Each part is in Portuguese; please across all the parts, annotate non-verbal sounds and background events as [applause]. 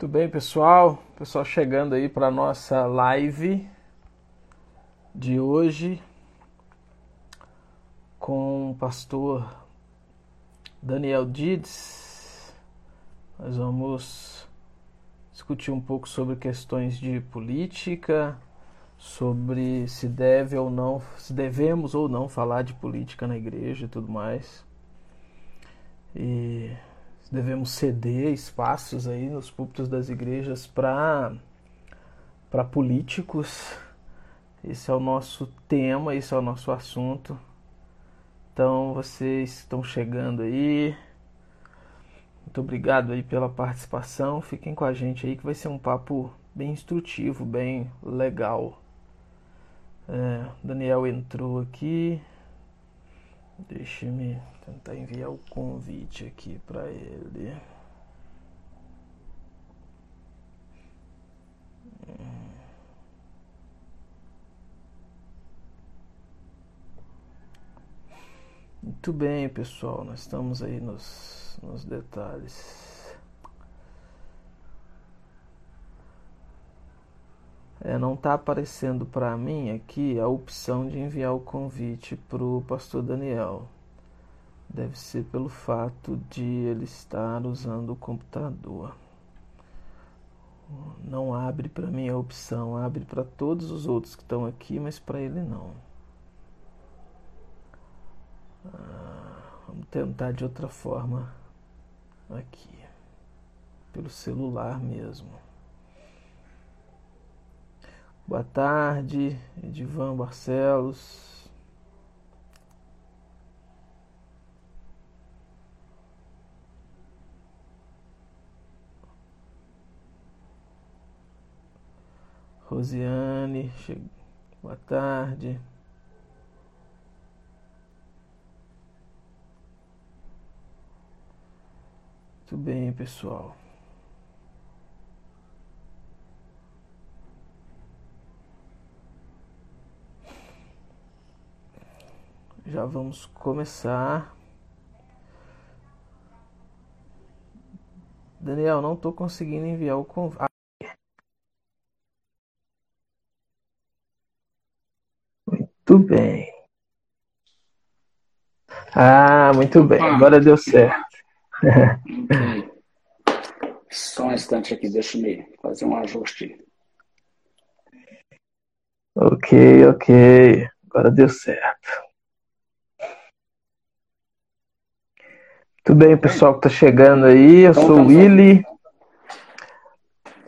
Muito bem, pessoal. Pessoal chegando aí para nossa live de hoje com o pastor Daniel Dides. Nós vamos discutir um pouco sobre questões de política, sobre se deve ou não, se devemos ou não falar de política na igreja e tudo mais. E devemos ceder espaços aí nos púlpitos das igrejas para para políticos. Esse é o nosso tema, esse é o nosso assunto. Então, vocês estão chegando aí. Muito obrigado aí pela participação. Fiquem com a gente aí que vai ser um papo bem instrutivo, bem legal. É, Daniel entrou aqui. Deixe-me tentar enviar o convite aqui para ele. Muito bem, pessoal. Nós estamos aí nos, nos detalhes. É, não está aparecendo para mim aqui a opção de enviar o convite para o pastor Daniel. Deve ser pelo fato de ele estar usando o computador. Não abre para mim a opção, abre para todos os outros que estão aqui, mas para ele não. Ah, vamos tentar de outra forma aqui, pelo celular mesmo. Boa tarde, Edivan Barcelos. Rosiane, che... boa tarde. Muito bem, pessoal. Já vamos começar. Daniel, não estou conseguindo enviar o convite. Muito bem. Ah, muito bem. Agora deu certo. okay. Só um instante aqui, deixa eu fazer um ajuste. Ok, ok. Agora deu certo. Tudo bem, pessoal que está chegando aí. Eu então, sou o Willy.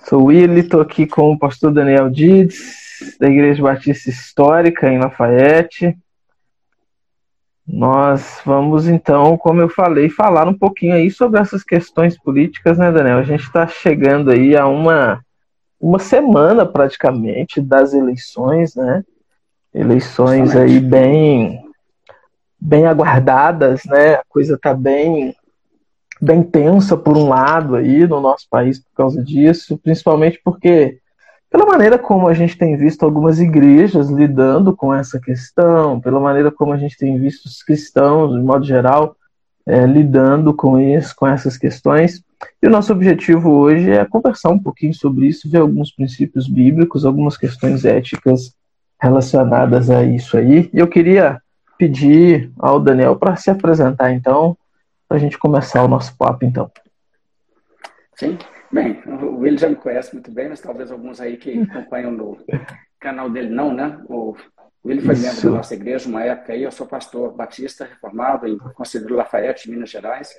Sou o Willy, estou aqui com o pastor Daniel Dides, da Igreja Batista Histórica, em Lafayette. Nós vamos então, como eu falei, falar um pouquinho aí sobre essas questões políticas, né, Daniel? A gente está chegando aí a uma, uma semana praticamente das eleições, né? Eleições aí bem bem aguardadas, né? A coisa está bem bem tensa por um lado aí no nosso país por causa disso, principalmente porque pela maneira como a gente tem visto algumas igrejas lidando com essa questão, pela maneira como a gente tem visto os cristãos, de modo geral, é, lidando com isso, com essas questões. E o nosso objetivo hoje é conversar um pouquinho sobre isso, ver alguns princípios bíblicos, algumas questões éticas relacionadas a isso aí. E eu queria pedir ao Daniel para se apresentar, então, para a gente começar o nosso papo, então. Sim, bem, o Will já me conhece muito bem, mas talvez alguns aí que acompanham no canal dele não, né? O Will foi Isso. membro da nossa igreja uma época aí, eu sou pastor batista reformado em Conselheiro Lafayette, Minas Gerais,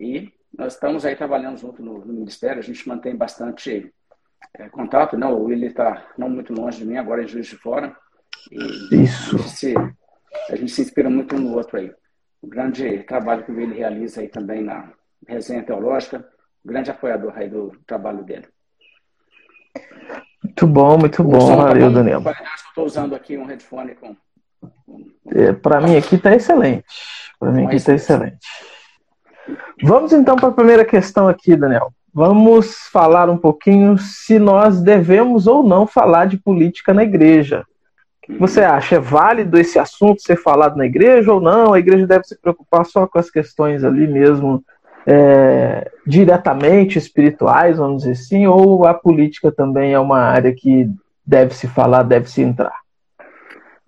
e nós estamos aí trabalhando junto no, no ministério, a gente mantém bastante é, contato, não, o Will está não muito longe de mim, agora em Juiz de Fora, e Isso. Se, a gente se inspira muito um no outro aí. O grande trabalho que ele realiza aí também na resenha teológica, grande apoiador aí do trabalho dele. Muito bom, muito bom, tá Daniel. Estou usando aqui um headphone com. É, Para mim aqui está excelente. Para mim aqui está excelente. Vamos então para a primeira questão aqui, Daniel. Vamos falar um pouquinho se nós devemos ou não falar de política na igreja. Você acha? É válido esse assunto ser falado na igreja ou não? A igreja deve se preocupar só com as questões ali mesmo é, diretamente espirituais, vamos dizer assim, ou a política também é uma área que deve se falar, deve se entrar?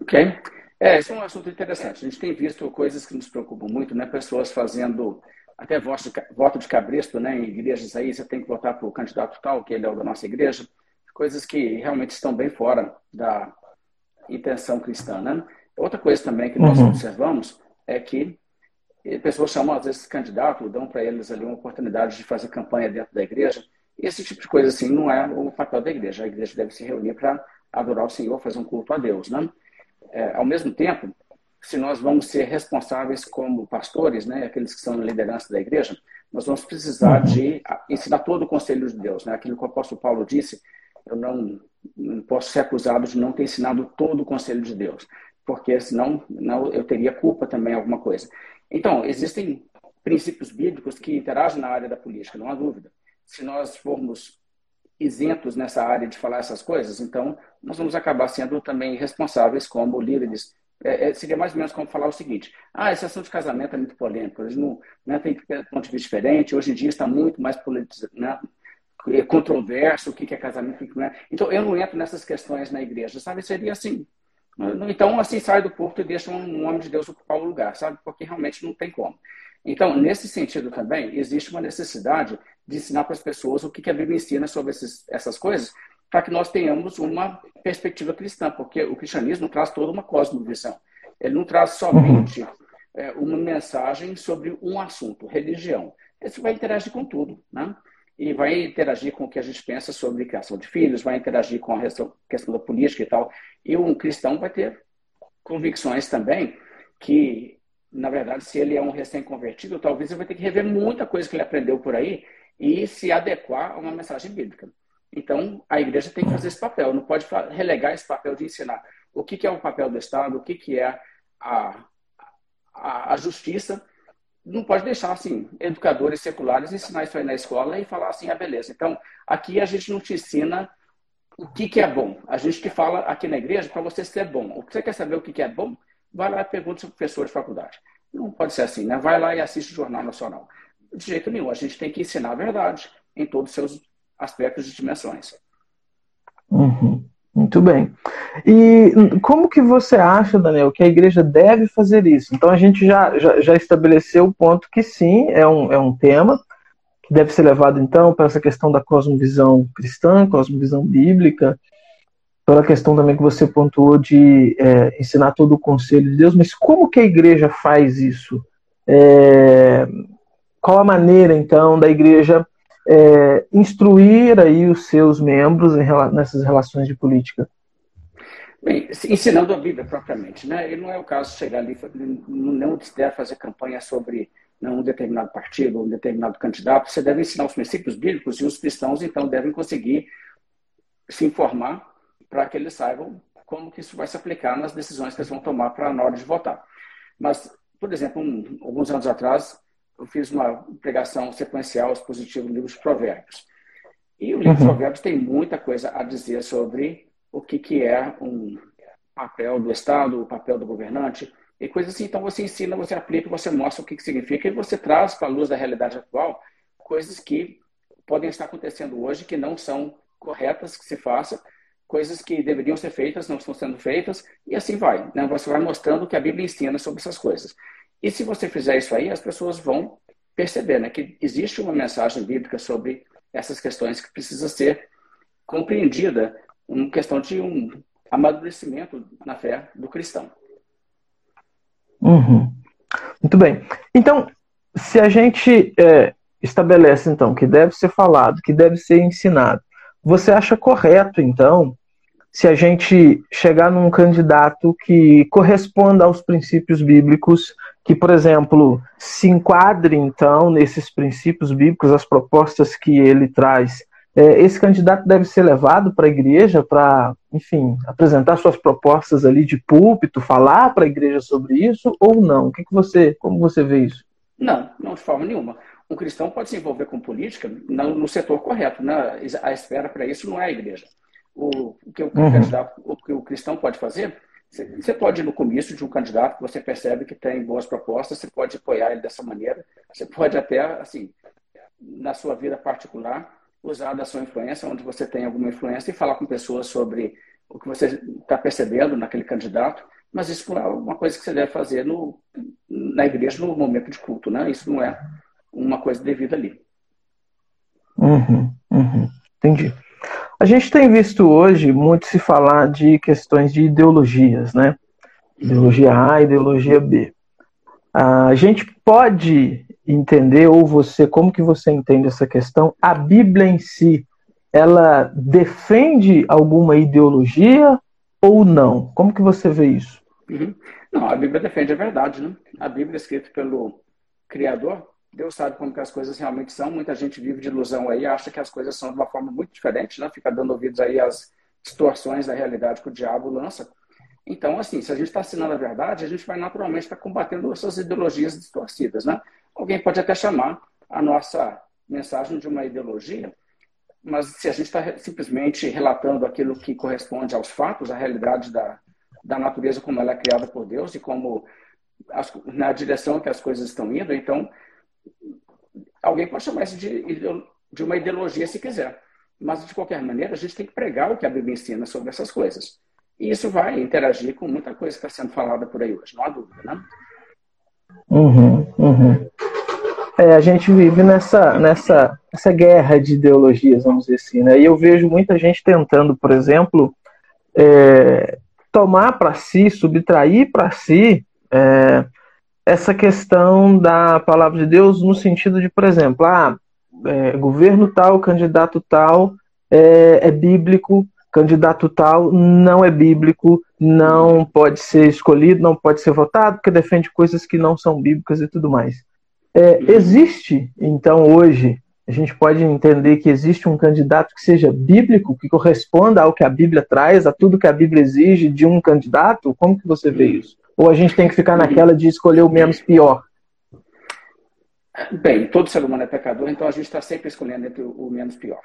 Ok. É, esse é um assunto interessante. A gente tem visto coisas que nos preocupam muito, né? Pessoas fazendo até voto de cabresto, né? Em igrejas aí, você tem que votar para o candidato tal, que ele é o da nossa igreja. Coisas que realmente estão bem fora da intenção cristã, né? Outra coisa também que nós uhum. observamos é que pessoas chamam, às vezes, candidato, dão para eles ali uma oportunidade de fazer campanha dentro da igreja. E esse tipo de coisa, assim, não é o papel da igreja. A igreja deve se reunir para adorar o Senhor, fazer um culto a Deus, né? É, ao mesmo tempo, se nós vamos ser responsáveis como pastores, né, aqueles que são na liderança da igreja, nós vamos precisar uhum. de ensinar todo o conselho de Deus. Né? Aquilo que o apóstolo Paulo disse, eu não, não posso ser acusado de não ter ensinado todo o conselho de Deus, porque senão não, eu teria culpa também alguma coisa. Então, existem princípios bíblicos que interagem na área da política, não há dúvida. Se nós formos isentos nessa área de falar essas coisas, então nós vamos acabar sendo também responsáveis como líderes. É, é, seria mais ou menos como falar o seguinte: ah, esse assunto de casamento é muito polêmico, eles não, né, tem ponto de vista diferente, hoje em dia está muito mais politizado, né, é controverso, o que é casamento, o que não é. Então, eu não entro nessas questões na igreja, sabe? Seria assim. Então, assim, sai do porto e deixa um homem de Deus ocupar o lugar, sabe? Porque realmente não tem como. Então, nesse sentido também, existe uma necessidade de ensinar para as pessoas o que a Bíblia ensina sobre esses, essas coisas, para que nós tenhamos uma perspectiva cristã, porque o cristianismo traz toda uma cosmovisão. Ele não traz somente é, uma mensagem sobre um assunto, religião. Isso vai interagir com tudo, né? E vai interagir com o que a gente pensa sobre criação de filhos, vai interagir com a questão da política e tal. E um cristão vai ter convicções também que na verdade, se ele é um recém-convertido, talvez ele vai ter que rever muita coisa que ele aprendeu por aí e se adequar a uma mensagem bíblica. Então, a igreja tem que fazer esse papel, não pode relegar esse papel de ensinar o que, é o papel do Estado, o que é a, a, a justiça. Não pode deixar, assim, educadores seculares ensinar isso aí na escola e falar assim, ah, beleza. Então, aqui a gente não te ensina o que, que é bom. A gente te fala aqui na igreja para você ser bom. Você quer saber o que, que é bom? vai lá e pergunta seu professor de faculdade. Não pode ser assim, né? Vai lá e assiste o Jornal Nacional. De jeito nenhum, a gente tem que ensinar a verdade em todos os seus aspectos e dimensões. Uhum. Muito bem. E como que você acha, Daniel, que a igreja deve fazer isso? Então a gente já, já, já estabeleceu o ponto que sim, é um, é um tema que deve ser levado então para essa questão da cosmovisão cristã, cosmovisão bíblica, pela questão também que você pontuou de é, ensinar todo o conselho de Deus, mas como que a igreja faz isso? É, qual a maneira, então, da igreja é, instruir aí os seus membros em, nessas relações de política? Bem, ensinando a Bíblia propriamente, né? E não é o caso chegar ali, não deve fazer campanha sobre um determinado partido, um determinado candidato. Você deve ensinar os princípios bíblicos e os cristãos, então, devem conseguir se informar para que eles saibam como que isso vai se aplicar nas decisões que eles vão tomar para na hora de votar. Mas, por exemplo, um, alguns anos atrás, eu fiz uma pregação sequencial expositiva no livro de Provérbios. E o livro de uhum. Provérbios tem muita coisa a dizer sobre o que, que é um papel do Estado, o papel do governante, e coisas assim. Então você ensina, você aplica, você mostra o que, que significa, e você traz para a luz da realidade atual coisas que podem estar acontecendo hoje que não são corretas que se faça, coisas que deveriam ser feitas não estão sendo feitas, e assim vai. Né? Você vai mostrando o que a Bíblia ensina sobre essas coisas. E se você fizer isso aí, as pessoas vão perceber né, que existe uma mensagem bíblica sobre essas questões que precisa ser compreendida, uma questão de um amadurecimento na fé do cristão. Uhum. Muito bem. Então, se a gente é, estabelece então que deve ser falado, que deve ser ensinado, você acha correto, então, se a gente chegar num candidato que corresponda aos princípios bíblicos, que, por exemplo, se enquadre, então, nesses princípios bíblicos, as propostas que ele traz? É, esse candidato deve ser levado para a igreja para, enfim, apresentar suas propostas ali de púlpito, falar para a igreja sobre isso ou não? O que, que você, como você vê isso? Não, não de forma nenhuma um cristão pode se envolver com política no, no setor correto. Né? A espera para isso não é a igreja. O, o, que o, uhum. o que o cristão pode fazer, Você pode ir no comício de um candidato que você percebe que tem boas propostas, você pode apoiar ele dessa maneira, você pode até, assim, na sua vida particular, usar da sua influência, onde você tem alguma influência, e falar com pessoas sobre o que você está percebendo naquele candidato, mas isso não é uma coisa que você deve fazer no, na igreja no momento de culto, né? Isso não é uma coisa devida ali. Uhum, uhum, entendi. A gente tem visto hoje muito se falar de questões de ideologias, né? Ideologia A, ideologia B. A gente pode entender, ou você, como que você entende essa questão? A Bíblia em si, ela defende alguma ideologia ou não? Como que você vê isso? Uhum. Não, a Bíblia defende a verdade, né? A Bíblia é escrita pelo Criador, Deus sabe como que as coisas realmente são. Muita gente vive de ilusão aí, acha que as coisas são de uma forma muito diferente, né? Fica dando ouvidos aí às distorções da realidade que o diabo lança. Então, assim, se a gente está assinando a verdade, a gente vai naturalmente estar tá combatendo essas ideologias distorcidas, né? Alguém pode até chamar a nossa mensagem de uma ideologia, mas se a gente está simplesmente relatando aquilo que corresponde aos fatos, a realidade da, da natureza como ela é criada por Deus e como as, na direção que as coisas estão indo, então alguém pode chamar isso de, de uma ideologia se quiser. Mas, de qualquer maneira, a gente tem que pregar o que a Bíblia ensina sobre essas coisas. E isso vai interagir com muita coisa que está sendo falada por aí hoje, não há dúvida, né? Uhum, uhum. É, a gente vive nessa, nessa essa guerra de ideologias, vamos dizer assim, né? E eu vejo muita gente tentando, por exemplo, é, tomar para si, subtrair para si é, essa questão da palavra de Deus no sentido de, por exemplo, ah, é, governo tal, candidato tal é, é, bíblico, candidato tal não é bíblico, não pode ser escolhido, não pode ser votado, porque defende coisas que não são bíblicas e tudo mais. É, existe, então, hoje, a gente pode entender que existe um candidato que seja bíblico, que corresponda ao que a Bíblia traz, a tudo que a Bíblia exige de um candidato? Como que você vê isso? Ou a gente tem que ficar naquela de escolher o menos pior? Bem, todo ser humano é pecador, então a gente está sempre escolhendo entre o menos pior.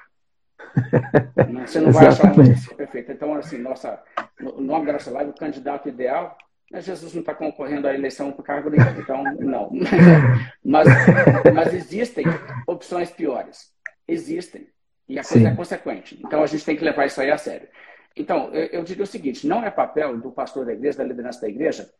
[laughs] Você não vai achar uma notícia perfeita. Então, assim, nossa, no nome da nossa live, o candidato ideal, né, Jesus não está concorrendo à eleição para cargo nenhum, então não. [laughs] Mas, mas existem opções piores. Existem. E a coisa Sim. é consequente. Então a gente tem que levar isso aí a sério. Então, eu, eu diria o seguinte: não é papel do pastor da igreja, da liderança da igreja,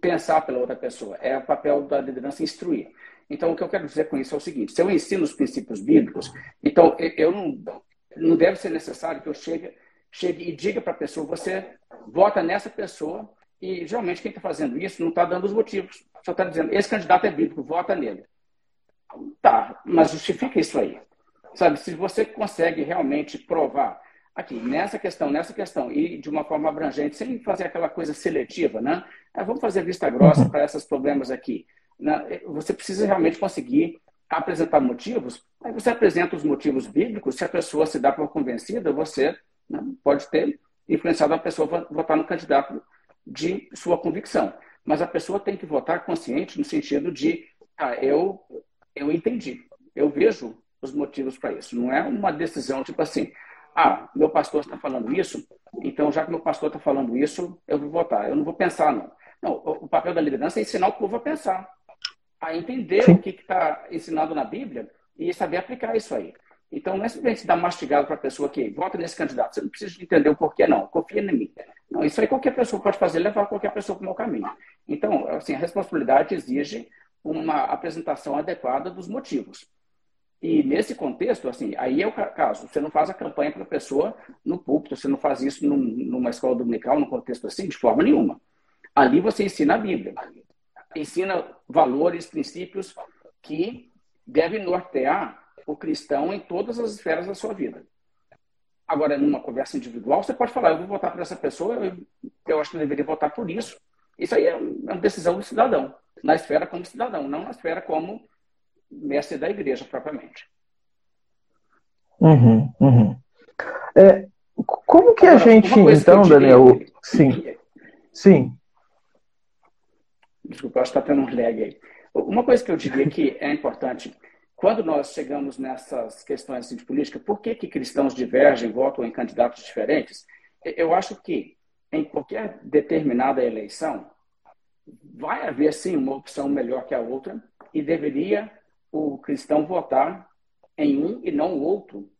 pensar pela outra pessoa. É o papel da liderança instruir. Então, o que eu quero dizer com isso é o seguinte: se eu ensino os princípios bíblicos, então eu não, não deve ser necessário que eu chegue, chegue e diga para a pessoa: você vota nessa pessoa, e geralmente quem está fazendo isso não está dando os motivos. Só está dizendo: esse candidato é bíblico, vota nele. Tá, mas justifica isso aí. Sabe, se você consegue realmente provar aqui, nessa questão, nessa questão, e de uma forma abrangente, sem fazer aquela coisa seletiva, né? É, vamos fazer vista grossa uhum. para esses problemas aqui. Né? Você precisa realmente conseguir apresentar motivos. Aí você apresenta os motivos bíblicos, se a pessoa se dá por convencida, você né, pode ter influenciado a pessoa a votar no candidato de sua convicção. Mas a pessoa tem que votar consciente no sentido de, ah, eu, eu entendi, eu vejo os motivos para isso. Não é uma decisão tipo assim, ah, meu pastor está falando isso, então já que meu pastor está falando isso, eu vou votar. Eu não vou pensar, não. Não, o papel da liderança é ensinar o povo a pensar, a entender Sim. o que está ensinado na Bíblia e saber aplicar isso aí. Então, não é simplesmente dar mastigado para a pessoa que vota nesse candidato. Você não precisa entender o porquê, não. Confia em mim. Não, isso aí qualquer pessoa pode fazer, levar qualquer pessoa para o meu caminho. Então, assim, a responsabilidade exige uma apresentação adequada dos motivos. E nesse contexto, assim, aí é o caso. Você não faz a campanha para a pessoa no púlpito, você não faz isso num, numa escola dominical, num contexto assim, de forma nenhuma. Ali você ensina a Bíblia. Ensina valores, princípios que devem nortear o cristão em todas as esferas da sua vida. Agora, numa conversa individual, você pode falar, eu vou votar por essa pessoa, eu, eu acho que eu deveria votar por isso. Isso aí é uma decisão do cidadão, na esfera como cidadão, não na esfera como mestre da igreja propriamente. Uhum, uhum. É, como que Agora, a gente, então, diria, Daniel? Sim. Sim. Desculpa, acho que está tendo um lag aí. Uma coisa que eu diria que é importante, quando nós chegamos nessas questões assim, de política, por que, que cristãos divergem, votam em candidatos diferentes? Eu acho que em qualquer determinada eleição, vai haver sim uma opção melhor que a outra e deveria o cristão votar em um e não o outro.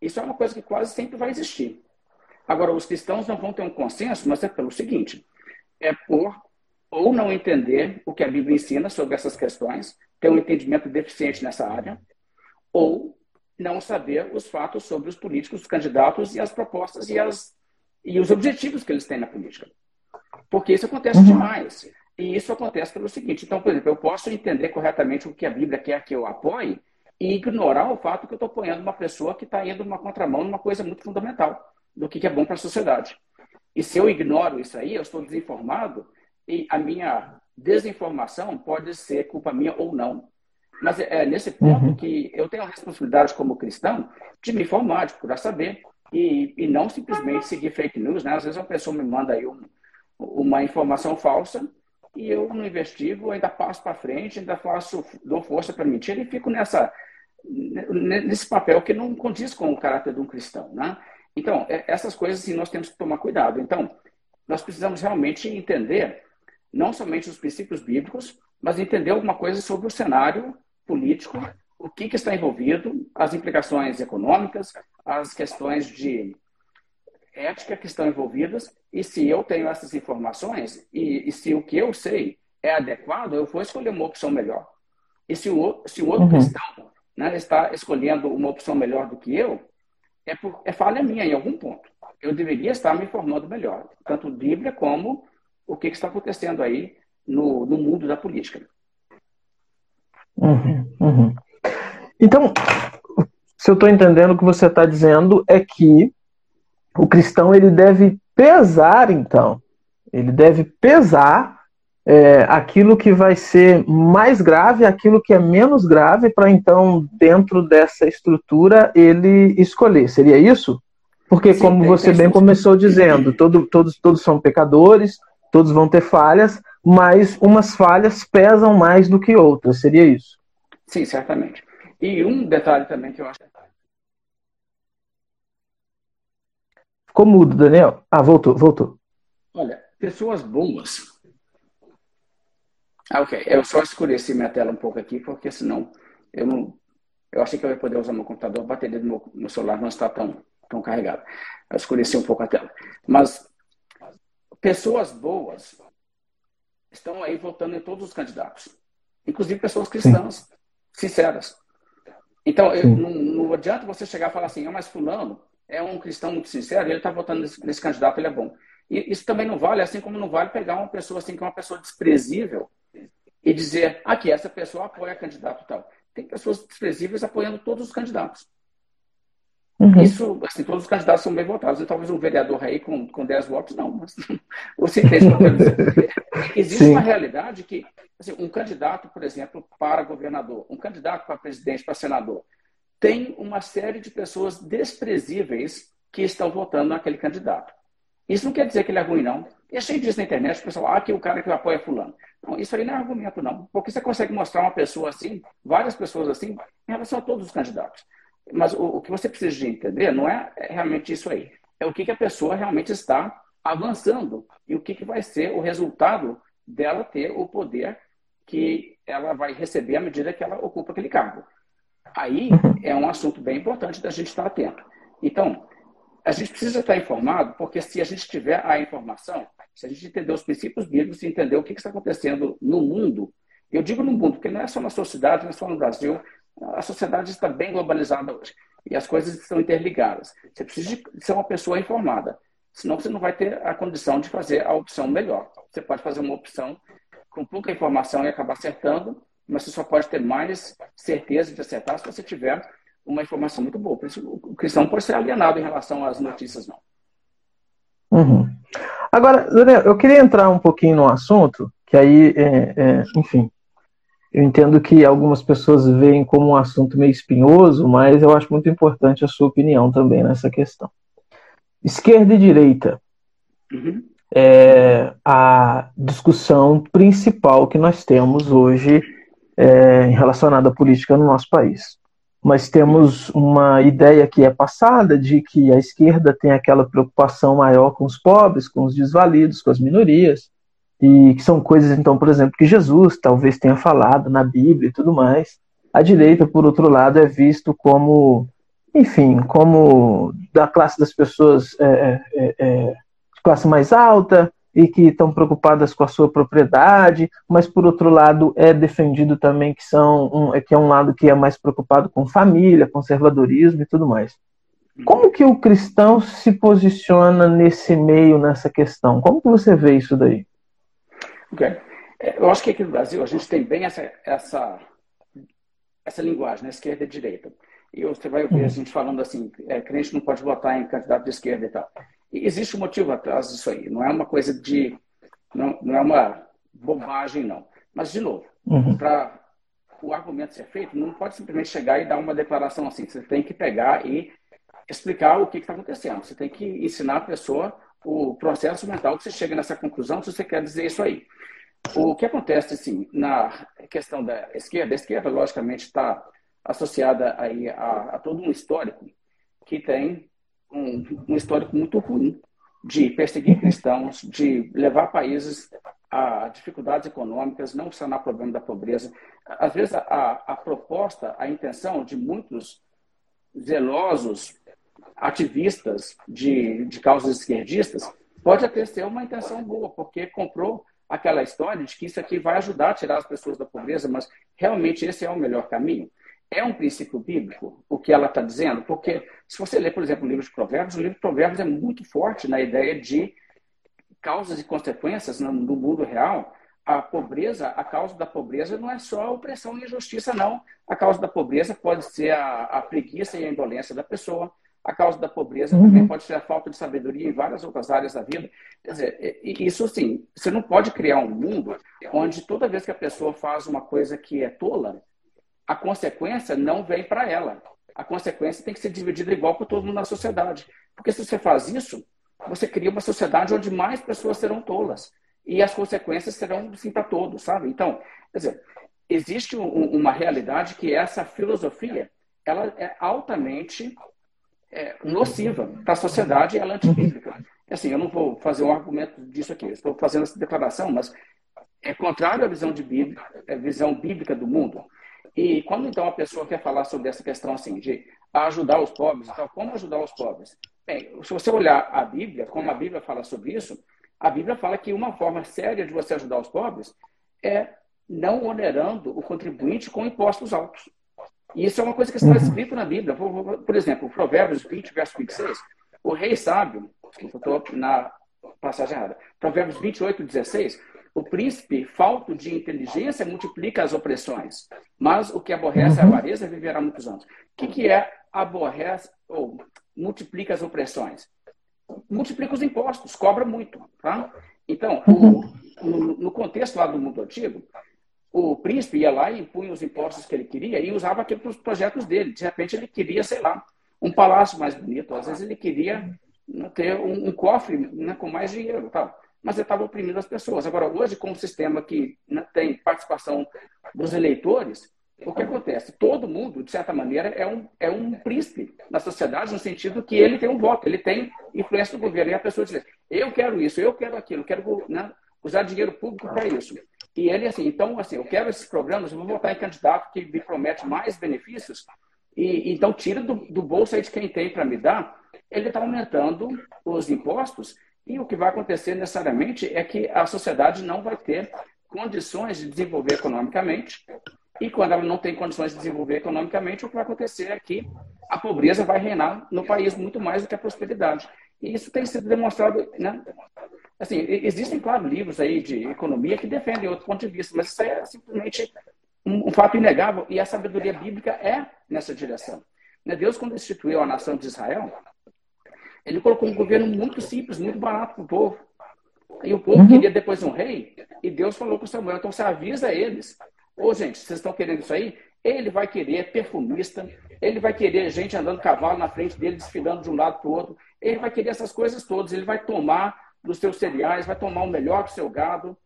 Isso é uma coisa que quase sempre vai existir. Agora, os cristãos não vão ter um consenso, mas é pelo seguinte: é por ou não entender o que a Bíblia ensina sobre essas questões, ter um entendimento deficiente nessa área, ou não saber os fatos sobre os políticos, os candidatos e as propostas e, as, e os objetivos que eles têm na política. Porque isso acontece uhum. demais. E isso acontece pelo seguinte: então, por exemplo, eu posso entender corretamente o que a Bíblia quer que eu apoie e ignorar o fato que eu estou apoiando uma pessoa que está indo numa contramão numa coisa muito fundamental do que é bom para a sociedade. E se eu ignoro isso aí, eu estou desinformado e a minha desinformação pode ser culpa minha ou não. Mas é, é nesse ponto uhum. que eu tenho a responsabilidade como cristão de me informar, de procurar saber e, e não simplesmente seguir fake news. Né? Às vezes uma pessoa me manda aí um, uma informação falsa e eu não investigo, ainda passo para frente, ainda faço, dou força para mentira e fico nessa, nesse papel que não condiz com o caráter de um cristão. Né? Então, é, essas coisas assim, nós temos que tomar cuidado. Então, nós precisamos realmente entender não somente os princípios bíblicos, mas entender alguma coisa sobre o cenário político, o que, que está envolvido, as implicações econômicas, as questões de ética que estão envolvidas, e se eu tenho essas informações, e, e se o que eu sei é adequado, eu vou escolher uma opção melhor. E se o, se o outro uhum. cristão né, está escolhendo uma opção melhor do que eu, é, por, é falha minha em algum ponto. Eu deveria estar me informando melhor, tanto Bíblia como o que, que está acontecendo aí no, no mundo da política. Uhum, uhum. Então, se eu estou entendendo, o que você está dizendo é que o cristão ele deve pesar, então, ele deve pesar é, aquilo que vai ser mais grave, aquilo que é menos grave, para então, dentro dessa estrutura, ele escolher. Seria isso? Porque, Sim, como você bem começou dizendo, todo, todos, todos são pecadores, todos vão ter falhas, mas umas falhas pesam mais do que outras. Seria isso? Sim, certamente. E um detalhe também que eu acho. Ficou mudo, Daniel. Ah, voltou, voltou. Olha, pessoas boas. Ah, ok. Eu só escureci minha tela um pouco aqui, porque senão eu não. Eu achei que eu ia poder usar meu computador, a bateria do meu, meu celular não está tão, tão carregada. Eu escureci um pouco a tela. Mas pessoas boas estão aí votando em todos os candidatos, inclusive pessoas cristãs, Sim. sinceras. Então, eu, não, não, adianta você chegar e falar assim, ah, mas fulano é um cristão muito sincero, ele está votando nesse, nesse, candidato, ele é bom. E isso também não vale, assim como não vale pegar uma pessoa assim, que é uma pessoa desprezível, e dizer, aqui, essa pessoa apoia candidato tal. Tem pessoas desprezíveis apoiando todos os candidatos. Uhum. Isso, assim, todos os candidatos são bem votados. E talvez um vereador aí com, com 10 votos, não. Mas [laughs] você entende. Existe Sim. uma realidade que, assim, um candidato, por exemplo, para governador, um candidato para presidente, para senador, tem uma série de pessoas desprezíveis que estão votando naquele candidato. Isso não quer dizer que ele é ruim, não. E é cheio disso na internet, o pessoal, ah, que o cara que apoia fulano. Não, isso aí não é argumento, não. Porque você consegue mostrar uma pessoa assim, várias pessoas assim, em relação a todos os candidatos. Mas o, o, que você precisa de entender não é realmente isso aí. É o que, que a pessoa realmente está avançando e o que, que vai ser o resultado dela ter o poder que ela vai receber à medida que ela ocupa aquele cargo. Aí uhum. é um assunto bem importante da gente estar atento. Então, a gente precisa estar informado, porque se a gente tiver a informação, se a gente entender os princípios bíblicos e entender o que está acontecendo no mundo, eu digo no mundo, porque não é só na sociedade, não é só no Brasil, a sociedade está bem globalizada hoje e as coisas estão interligadas. Você precisa ser uma pessoa informada, senão você não vai ter a condição de fazer a opção melhor. Você pode fazer uma opção com pouca informação e acabar acertando, mas você só pode ter mais certeza de acertar se você tiver uma informação muito boa. Por isso, o cristão pode ser alienado em relação às notícias, não. Uhum. Agora, Daniel, eu queria entrar um pouquinho no assunto, que aí, é, é, enfim, eu entendo que algumas pessoas veem como um assunto meio espinhoso, mas eu acho muito importante a sua opinião também nessa questão. Esquerda e direita. Uhum. É a discussão principal que nós temos hoje é, relacionada à política no nosso país. mas temos uma ideia que é passada de que a esquerda tem aquela preocupação maior com os pobres, com os desvalidos, com as minorias, e que são coisas, então, por exemplo, que Jesus talvez tenha falado na Bíblia e tudo mais. A direita, por outro lado, é visto como, enfim, como da classe das pessoas é, é, é, é de classe mais alta, e que estão preocupadas com a sua propriedade, mas por outro lado é defendido também que são um, é que é um lado que é mais preocupado com família, conservadorismo e tudo mais. Como que o cristão se posiciona nesse meio, nessa questão? Como que você vê isso daí? Okay. É, eu acho que aqui no Brasil a gente tem bem essa, essa, essa linguagem, né? esquerda e direita. E você vai ouvir a uhum. gente falando assim, é, crente não pode votar em candidato de esquerda e tal. E existe um motivo atrás disso aí. Não é uma coisa de. Não, não é uma bobagem, não. Mas, de novo, uhum. para o argumento ser feito, não pode simplesmente chegar e dar uma declaração assim. Você tem que pegar e explicar o que está acontecendo. Você tem que ensinar a pessoa o processo mental que você chega nessa conclusão se você quer dizer isso aí. O que acontece, assim, na questão da esquerda, a esquerda, logicamente, está associada aí a, a todo um histórico que tem um, um histórico muito ruim de perseguir cristãos, de levar países a dificuldades econômicas, não sanar o problema da pobreza. Às vezes, a, a proposta, a intenção de muitos zelosos ativistas de, de causas esquerdistas pode até ser uma intenção boa, porque comprou aquela história de que isso aqui vai ajudar a tirar as pessoas da pobreza, mas realmente esse é o melhor caminho? É um princípio bíblico o que ela está dizendo? Porque se você ler, por exemplo, o livro de Provérbios, o livro de Provérbios é muito forte na ideia de causas e consequências no, mundo real. A pobreza, a causa da pobreza não é só a opressão e injustiça, não. A causa da pobreza pode ser a, a preguiça e a indolência da pessoa. A causa da pobreza uhum. também pode ser a falta de sabedoria em várias outras áreas da vida. Quer dizer, isso sim, você não pode criar um mundo onde toda vez que a pessoa faz uma coisa que é tola, a consequência não vem para ela. A consequência tem que ser dividida igual para todo mundo na sociedade. Porque se você faz isso, você cria uma sociedade onde mais pessoas serão tolas. E as consequências serão sim para todos, sabe? Então, quer dizer, existe um, uma realidade que essa filosofia ela é altamente é, nociva para a sociedade e ela é antibíblica. Assim, eu não vou fazer um argumento disso aqui, estou fazendo essa declaração, mas é contrário à visão, de bíblica, à visão bíblica do mundo. E quando então a pessoa quer falar sobre essa questão assim de ajudar os pobres, então como ajudar os pobres? Bem, se você olhar a Bíblia, como a Bíblia fala sobre isso, a Bíblia fala que uma forma séria de você ajudar os pobres é não onerando o contribuinte com impostos altos. E isso é uma coisa que está uhum. escrito na Bíblia. Por exemplo, Provérbios 20, verso 26. O rei sábio, estou na passagem errada. Provérbios 28, 16 o príncipe, falto de inteligência, multiplica as opressões, mas o que aborrece uhum. a avareza viverá muitos anos. O que, que é aborrece ou multiplica as opressões? Multiplica os impostos, cobra muito. Tá? Então, o, no, no, contexto lá do mundo antigo, o príncipe ia lá e impunha os impostos que ele queria e usava aquilo para os projetos dele. De repente, ele queria, sei lá, um palácio mais bonito. Às vezes, ele queria né, ter um, um cofre né, com mais dinheiro. Tal mas ele estava oprimindo as pessoas. Agora, hoje, com um sistema que né, tem participação dos eleitores, o que acontece? Todo mundo, de certa maneira, é um, é um príncipe na sociedade, no sentido que ele tem um voto, ele tem influência do governo. E a pessoa diz, eu quero isso, eu quero aquilo, quero né, usar dinheiro público para isso. E ele, assim, então, assim, eu quero esses programas, eu vou votar em candidato que me promete mais benefícios, e então tira do, do bolso aí de quem tem para me dar, ele está aumentando os impostos e o que vai acontecer necessariamente é que a sociedade não vai ter condições de desenvolver economicamente. E quando ela não tem condições de desenvolver economicamente, o que vai acontecer é que a pobreza vai reinar no país muito mais do que a prosperidade. E isso tem sido demonstrado, né? Assim, existem, claro, livros aí de economia que defendem outro ponto de vista, mas isso é simplesmente um, fato inegável e a sabedoria bíblica é nessa direção. Né? Deus, quando instituiu a nação de Israel, ele colocou um governo muito simples, muito barato para o povo. E o povo uhum. queria depois um rei, e Deus falou com Samuel, então você avisa eles. Ô, gente, vocês estão querendo isso aí? Ele vai querer perfumista, ele vai querer gente andando cavalo na frente dele, desfilando de um lado para o outro. Ele vai querer essas coisas todas, ele vai tomar dos seus cereais, vai tomar o melhor do seu gado.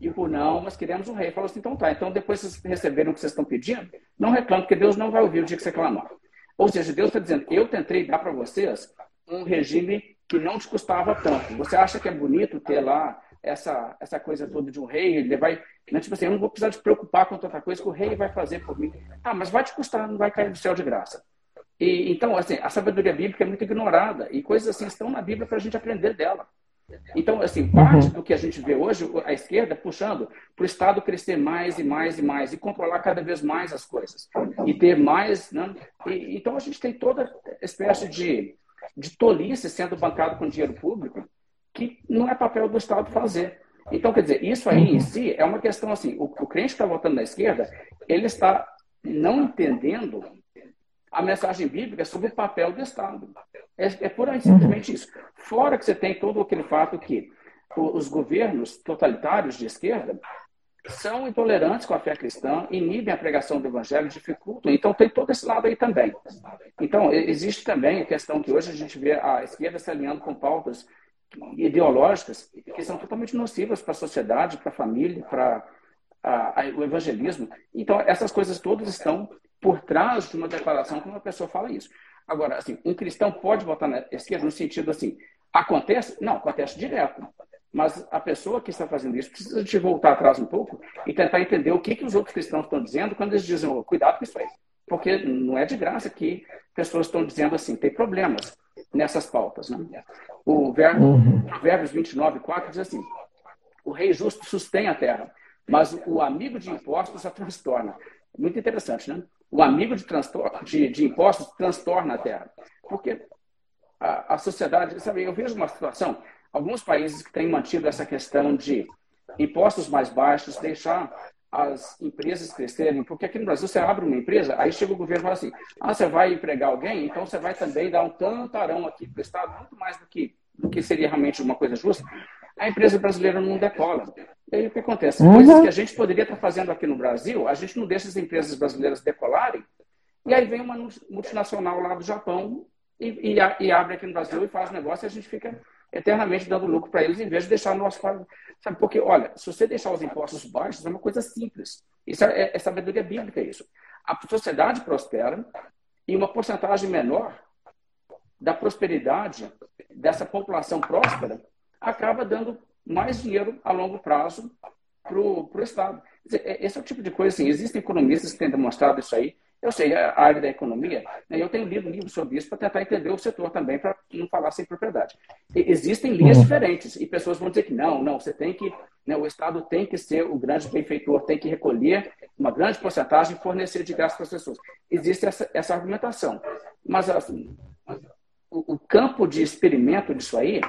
E por não, nós queremos um rei. Falou assim, então tá, então depois vocês receberam o que vocês estão pedindo, não reclamem, porque Deus não vai ouvir o dia que você clamar. Ou seja, Deus está dizendo, eu tentei dar para vocês um regime que não te custava tanto. Você acha que é bonito ter lá essa, essa coisa toda de um rei, ele vai. Né, tipo assim, eu não vou precisar te preocupar com tanta coisa que o rei vai fazer por mim. Ah, mas vai te custar, não vai cair do céu de graça. E, então, assim, a sabedoria bíblica é muito ignorada e coisas assim estão na Bíblia para a gente aprender dela. Então, assim, parte uhum. do que a gente vê hoje, a esquerda puxando para o Estado crescer mais e mais e mais e controlar cada vez mais as coisas e ter mais. Né? E, então, a gente tem toda espécie de, de tolice sendo bancado com dinheiro público que não é papel do Estado fazer. Então, quer dizer, isso aí em uhum. si é uma questão assim: o, o crente que está votando na esquerda, ele está não entendendo a mensagem bíblica sobre o papel do Estado. É, é puramente uhum. simplesmente isso. Fora que você tem todo aquele fato que os governos totalitários de esquerda são intolerantes com a fé cristã, inibem a pregação do evangelho, dificultam. Então, tem todo esse lado aí também. Então, existe também a questão que hoje a gente vê a esquerda se alinhando com pautas ideológicas que são totalmente nocivas para a sociedade, para a família, para o evangelismo. Então, essas coisas todas estão por trás de uma declaração que uma pessoa fala isso. Agora, assim, um cristão pode votar na esquerda no sentido assim, acontece? Não, acontece direto. Mas a pessoa que está fazendo isso precisa de voltar atrás um pouco e tentar entender o que, que os outros cristãos estão dizendo quando eles dizem, oh, cuidado com isso aí. Porque não é de graça que pessoas estão dizendo assim, tem problemas nessas pautas. Né? O verbo, uhum. Provérbios 29, 4 diz assim: O rei justo sustém a terra, mas o amigo de impostos a transtorna. Muito interessante, né? O amigo de, de, de impostos transtorna a terra. Porque a, a, sociedade, sabe, eu vejo uma situação, alguns países que têm mantido essa questão de impostos mais baixos, deixar as empresas crescerem, porque aqui no Brasil você abre uma empresa, aí chega o governo e fala assim, ah, você vai empregar alguém, então você vai também dar um tantarão aqui para o Estado, muito mais do que, do que seria realmente uma coisa justa, a empresa brasileira não decola. E aí o que acontece? Uhum. Coisas que a gente poderia estar fazendo aqui no Brasil, a gente não deixa as empresas brasileiras decolarem, e aí vem uma multinacional lá do Japão e, e, e abre aqui no Brasil e faz negócio e a gente fica eternamente dando lucro para eles, em vez de deixar o nosso. Sabe, porque, olha, se você deixar os impostos baixos, é uma coisa simples. Isso é, é sabedoria bíblica, isso. A sociedade prospera e uma porcentagem menor da prosperidade dessa população próspera acaba dando mais dinheiro a longo prazo para o Estado. É, esse é o tipo de coisa, assim, existem economistas que têm demonstrado isso aí, eu sei a área da economia, né, eu tenho lido livros sobre isso para tentar entender o setor também, para não falar sem propriedade. E, existem linhas uhum. diferentes e pessoas vão dizer que não, não, você tem que, né, o Estado tem que ser o grande benfeitor, tem que recolher uma grande porcentagem e fornecer de graça para as pessoas. Existe essa, essa argumentação. Mas assim, o, o campo de experimento disso aí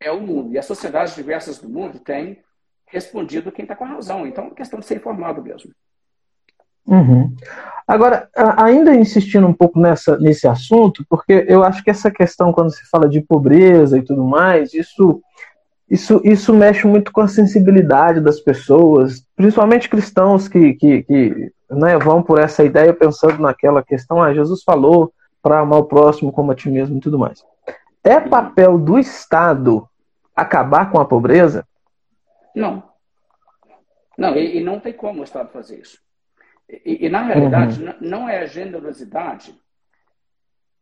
é o mundo. E as sociedades diversas do mundo têm respondido quem está com a razão. Então, é questão de ser informado mesmo. Uhum. Agora, ainda insistindo um pouco nessa, nesse assunto, porque eu acho que essa questão, quando se fala de pobreza e tudo mais, isso, isso, isso mexe muito com a sensibilidade das pessoas, principalmente cristãos que, que, que né, vão por essa ideia pensando naquela questão, ah, Jesus falou para amar o próximo como a ti mesmo e tudo mais. É papel do Estado acabar com a pobreza? Não. Não, e, e não tem como o Estado fazer isso. E, e na realidade, uhum. não é a generosidade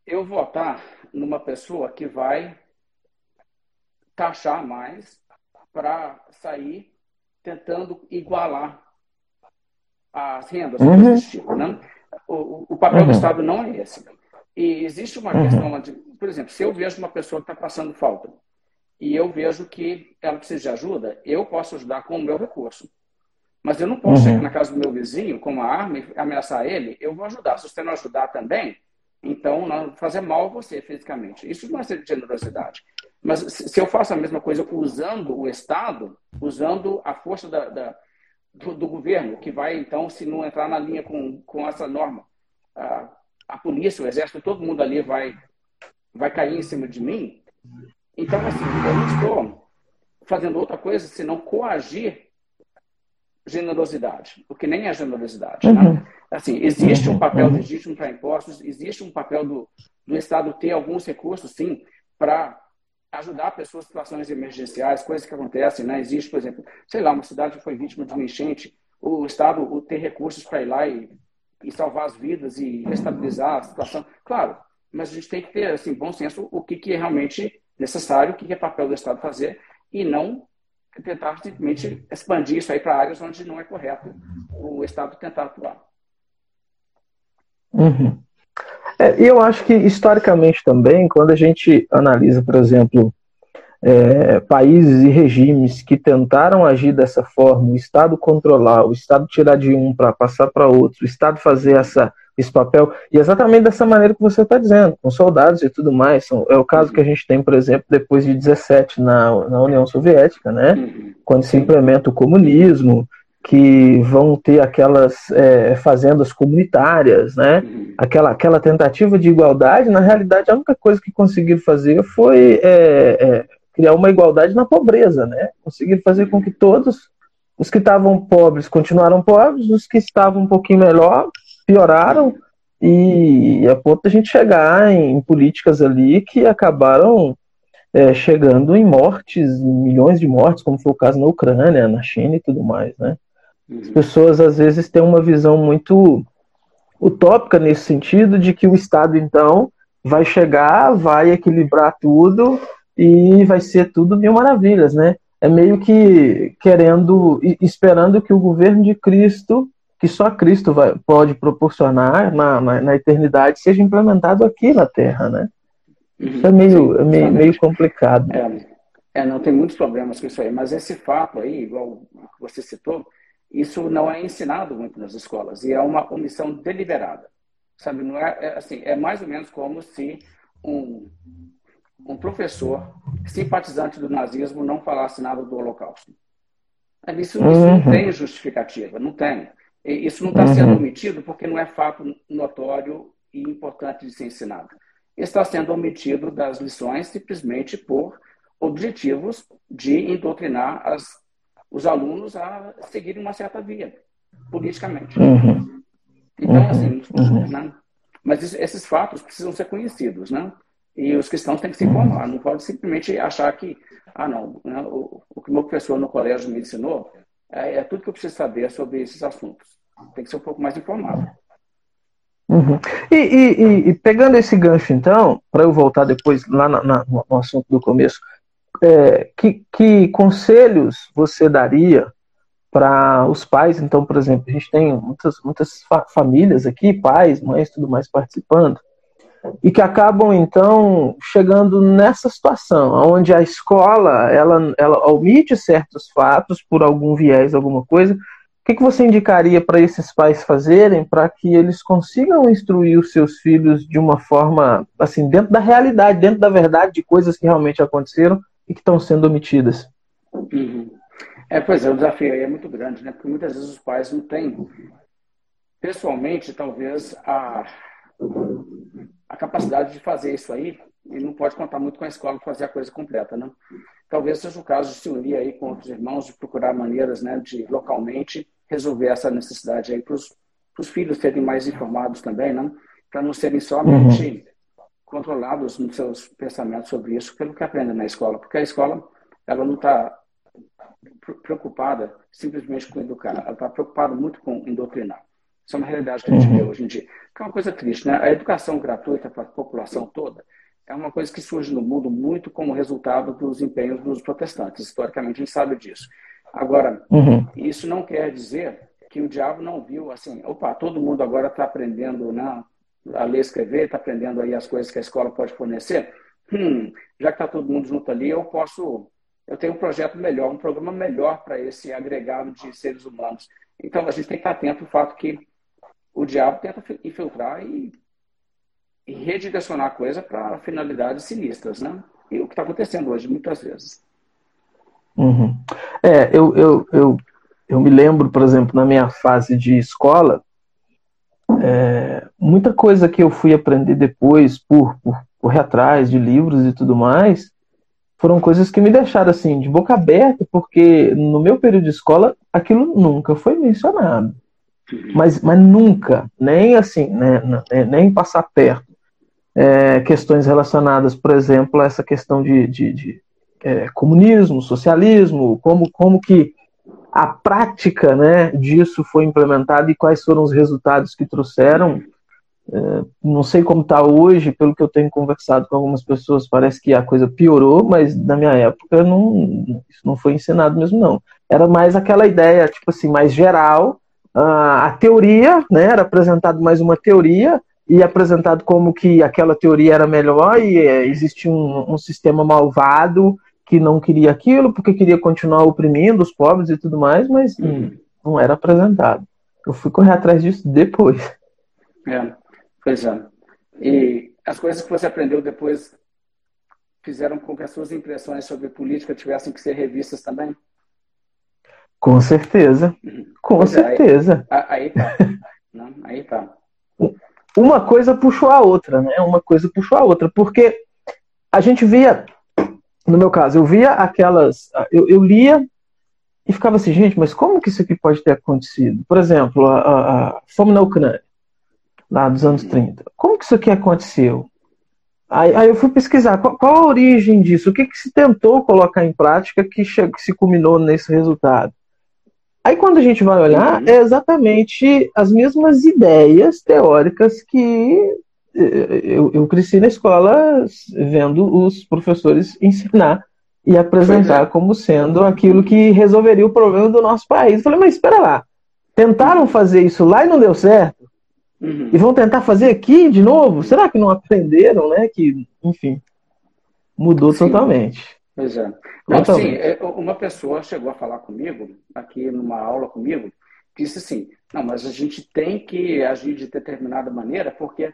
eu votar numa pessoa que vai taxar mais para sair tentando igualar as rendas, uhum. né? o, o, papel uhum. do Estado não é esse. E existe uma uhum. questão de, por exemplo, se eu vejo uma pessoa que está passando falta e eu vejo que ela precisa de ajuda, eu posso ajudar com o meu recurso. Mas eu não posso uhum. chegar na casa do meu vizinho com uma arma e ameaçar ele. Eu vou ajudar. Se você não ajudar também, então não fazer mal a você fisicamente. Isso não é ser generosidade. Mas se eu faço a mesma coisa usando o Estado, usando a força da, da, do, do, governo, que vai, então, se não entrar na linha com, com essa norma, a, a polícia, o exército, todo mundo ali vai, vai cair em cima de mim. Então, assim, eu não estou fazendo outra coisa senão coagir generosidade, porque nem é generosidade. Uhum. Né? Assim, existe um papel uhum. legítimo para impostos, existe um papel do, do Estado ter alguns recursos, sim, para ajudar pessoas em situações emergenciais, coisas que acontecem, né? Existe, por exemplo, sei lá, uma cidade que foi vítima de uma enchente, o Estado o ter recursos para ir lá e, e salvar as vidas e estabilizar a situação. Claro, mas a gente tem que ter, assim, bom senso, o que, que é realmente necessário, o que, que é papel do Estado fazer, e não tentar simplesmente expandir isso aí para áreas onde não é correto o Estado tentar atuar. Uhum. É, eu acho que historicamente também, quando a gente analisa, por exemplo, é, países e regimes que tentaram agir dessa forma, o Estado controlar, o Estado tirar de um para passar para outro, o Estado fazer essa, esse papel, e exatamente dessa maneira que você está dizendo, com soldados e tudo mais. É o caso que a gente tem, por exemplo, depois de 17 na, na União Soviética, né? Uhum. quando se implementa o comunismo, que vão ter aquelas é, fazendas comunitárias, né? Uhum. Aquela, aquela tentativa de igualdade, na realidade, a única coisa que conseguiram fazer foi é, é, criar uma igualdade na pobreza, né? Conseguiram fazer com que todos os que estavam pobres continuaram pobres, os que estavam um pouquinho melhor pioraram, e a ponto de a gente chegar em políticas ali que acabaram é, chegando em mortes, milhões de mortes, como foi o caso na Ucrânia, na China e tudo mais, né? As uhum. pessoas às vezes têm uma visão muito utópica nesse sentido de que o Estado então vai chegar, vai equilibrar tudo e vai ser tudo mil maravilhas, né? É meio que querendo, esperando que o governo de Cristo, que só Cristo vai, pode proporcionar na, na, na eternidade, seja implementado aqui na Terra, né? Uhum. Isso é meio, Sim, é meio, meio complicado. É, é, não tem muitos problemas com isso aí, mas esse fato aí, igual você citou, isso não é ensinado muito nas escolas e é uma omissão deliberada. Sabe, não é, é assim, é mais ou menos como se um, um professor simpatizante do nazismo não falasse nada do Holocausto. Isso, isso uhum. não tem justificativa, não tem. Isso não está uhum. sendo omitido porque não é fato notório e importante de ser ensinado. Está sendo omitido das lições simplesmente por objetivos de doutrinar as os alunos a seguirem uma certa via, politicamente. Uhum. Então, uhum. assim, uhum. Né? mas isso, esses fatos precisam ser conhecidos, né? E os cristãos têm que se informar, não pode simplesmente achar que, ah, não, né, o, o que meu professor no colégio me ensinou é, é, tudo que eu preciso saber sobre esses assuntos. Tem que ser um pouco mais informado. Uhum. E, e, e, pegando esse gancho, então, para eu voltar depois lá na, na, no assunto do começo, é, que, que conselhos você daria para os pais? Então, por exemplo, a gente tem muitas, muitas fa famílias aqui, pais, mães, tudo mais participando, e que acabam então chegando nessa situação, onde a escola ela, ela omite certos fatos por algum viés, alguma coisa. O que, que você indicaria para esses pais fazerem para que eles consigam instruir os seus filhos de uma forma assim dentro da realidade, dentro da verdade de coisas que realmente aconteceram, e que estão sendo omitidas. Uhum. É, pois é, o desafio aí é muito grande, né? Porque muitas vezes os pais não têm, pessoalmente, talvez, a, a capacidade de fazer isso aí e não pode contar muito com a escola para fazer a coisa completa, né? Talvez seja o caso de se unir aí com outros irmãos, de procurar maneiras, né, de localmente resolver essa necessidade aí para os filhos serem mais informados também, né? Para não serem somente uhum controlados nos seus pensamentos sobre isso pelo que aprendem na escola, porque a escola ela não está preocupada simplesmente com educar, ela está preocupada muito com indoutrinar. Isso é uma realidade que a gente vê hoje em dia. Que é uma coisa triste, né? A educação gratuita para a população toda é uma coisa que surge no mundo muito como resultado dos empenhos dos protestantes. Historicamente, a gente sabe disso. Agora, uhum. isso não quer dizer que o diabo não viu assim, opa, todo mundo agora está aprendendo, né? a ler e escrever, está aprendendo aí as coisas que a escola pode fornecer, hum, já que está todo mundo junto ali, eu posso, eu tenho um projeto melhor, um programa melhor para esse agregado de seres humanos. Então a gente tem que estar atento ao fato que o diabo tenta infiltrar e, e redirecionar a coisa para finalidades sinistras, né? E o que está acontecendo hoje muitas vezes. Uhum. É, eu, eu, eu, eu me lembro, por exemplo, na minha fase de escola, é, muita coisa que eu fui aprender depois por, por correr atrás de livros e tudo mais foram coisas que me deixaram assim de boca aberta porque no meu período de escola aquilo nunca foi mencionado mas, mas nunca nem assim né, nem passar perto é, questões relacionadas, por exemplo, a essa questão de, de, de é, comunismo, socialismo, como, como que a prática né, disso foi implementada e quais foram os resultados que trouxeram. É, não sei como está hoje, pelo que eu tenho conversado com algumas pessoas, parece que a coisa piorou, mas na minha época não, isso não foi ensinado mesmo, não. Era mais aquela ideia, tipo assim, mais geral, a, a teoria, né, era apresentado mais uma teoria, e apresentado como que aquela teoria era melhor e é, existia um, um, sistema malvado que não queria aquilo porque queria continuar oprimindo os pobres e tudo mais, mas hum, não era apresentado. Eu fui correr atrás disso depois. É, pois é. E as coisas que você aprendeu depois fizeram com que as suas impressões sobre política tivessem que ser revistas também? Com certeza. Com pois certeza. É, aí, aí tá. [laughs] Não, aí tá uma coisa puxou a outra, né? Uma coisa puxou a outra, porque a gente via, no meu caso, eu via aquelas, eu, eu lia e ficava assim, gente, mas como que isso aqui pode ter acontecido? Por exemplo, a, a, a fome na Ucrânia, lá dos anos 30. Como que isso aqui aconteceu? Aí, aí eu fui pesquisar qual, qual, a origem disso, o que, que se tentou colocar em prática que, que se culminou nesse resultado. Aí quando a gente vai olhar, uhum. é exatamente as mesmas ideias teóricas que eh, eu, eu cresci na escola vendo os professores ensinar e apresentar é. como sendo aquilo que resolveria o problema do nosso país. Eu falei, mas espera lá, tentaram fazer isso lá e não deu certo? Uhum. E vão tentar fazer aqui de novo? Será que não aprenderam, né? Que, enfim, mudou Sim. totalmente. Pois é. Não, sim, é, uma pessoa chegou a falar comigo, aqui numa aula comigo, disse assim, não, mas a gente tem que agir de determinada maneira, porque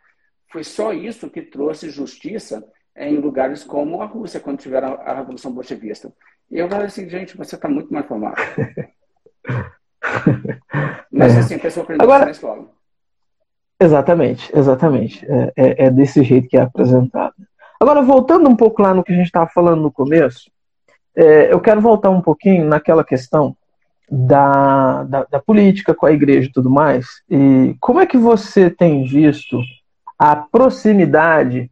foi só isso que trouxe justiça em lugares como a Rússia, quando tiveram a Revolução Bolchevista. E eu falei assim, gente, você está muito mais formado. [laughs] mas é. assim, a pessoa aprendeu Agora... na escola. Exatamente, exatamente. É, é, é, desse jeito que é apresentado. Agora, voltando um pouco lá no que a gente estava falando no começo, é, eu quero voltar um pouquinho naquela questão da, da, da, política com a igreja e tudo mais. E como é que você tem visto a proximidade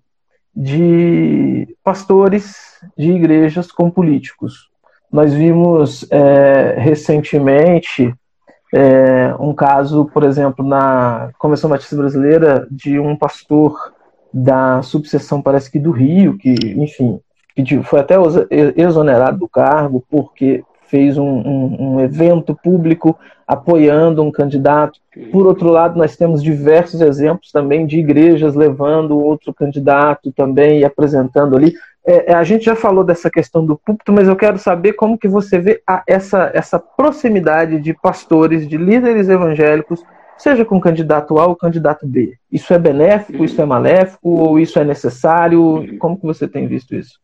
de pastores de igrejas com políticos? Nós vimos é, recentemente é, um caso, por exemplo, na Convenção Batista Brasileira, de um pastor da subseção, parece que do Rio, que, enfim, foi até exonerado do cargo porque fez um, um, um, evento público apoiando um candidato. Por outro lado, nós temos diversos exemplos também de igrejas levando outro candidato também e apresentando ali. É, é, a gente já falou dessa questão do púlpito, mas eu quero saber como que você vê a, essa, essa proximidade de pastores, de líderes evangélicos seja com o candidato A ou candidato B. Isso é benéfico, isso é maléfico, ou isso é necessário? Como que você tem visto isso?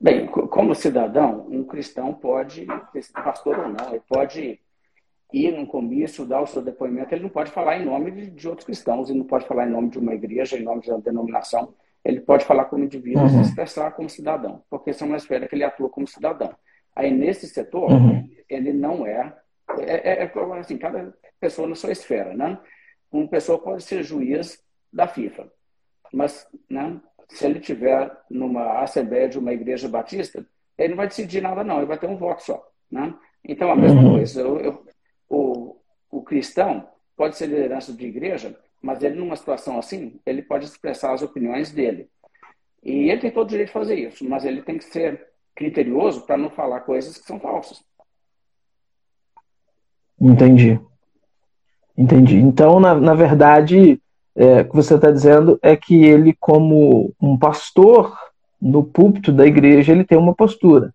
Bem, como cidadão, um cristão pode, pastor ou não, ele pode ir num comício, dar o seu depoimento, ele não pode falar em nome de, de outros cristãos, ele não pode falar em nome de uma igreja, em nome de uma denominação, ele pode falar como indivíduo uhum. e se expressar como cidadão, porque são uma esfera que ele atua como cidadão. Aí, nesse setor, uhum. ele não é, é, é, é assim, cada pessoa na sua esfera, né? Uma pessoa pode ser juiz da FIFA, mas né, se ele tiver numa assembleia de uma igreja batista, ele não vai decidir nada não, ele vai ter um voto só, né? Então a mesma uhum. coisa, eu, eu, o, o cristão pode ser liderança de igreja, mas ele numa situação assim, ele pode expressar as opiniões dele. E ele tem todo o direito de fazer isso, mas ele tem que ser criterioso para não falar coisas que são falsas. Entendi. Entendi. Então, na, na verdade, é, o que você está dizendo é que ele, como um pastor no púlpito da igreja, ele tem uma postura.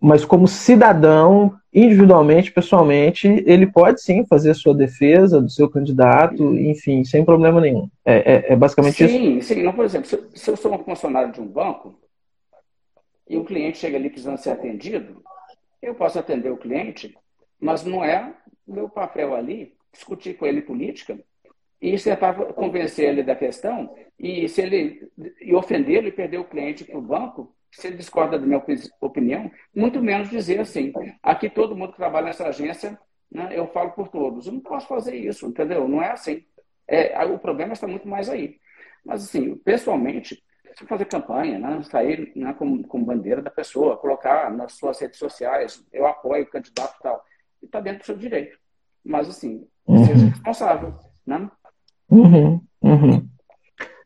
Mas como cidadão, individualmente, pessoalmente, ele pode sim fazer sua defesa do seu candidato, enfim, sem problema nenhum. É, é, é basicamente sim, isso? Sim, sim. Não, por exemplo, se, se eu sou um funcionário de um banco e o cliente chega ali precisando ser atendido, eu posso atender o cliente, mas não é meu papel ali discutir com ele política e tentar convencer ele da questão e se ele e ofendê-lo e perder o cliente para o banco, se ele discorda da minha opinião, muito menos dizer assim, aqui todo mundo que trabalha nessa agência, né, eu falo por todos. Eu não posso fazer isso, entendeu? Não é assim. É, o problema está muito mais aí. Mas, assim, pessoalmente, se fazer campanha, né? sair né, com, com bandeira da pessoa, colocar nas suas redes sociais, eu apoio o candidato e tal, e está dentro do seu direito. Mas, assim, uhum. seja responsável, né? Uhum, uhum.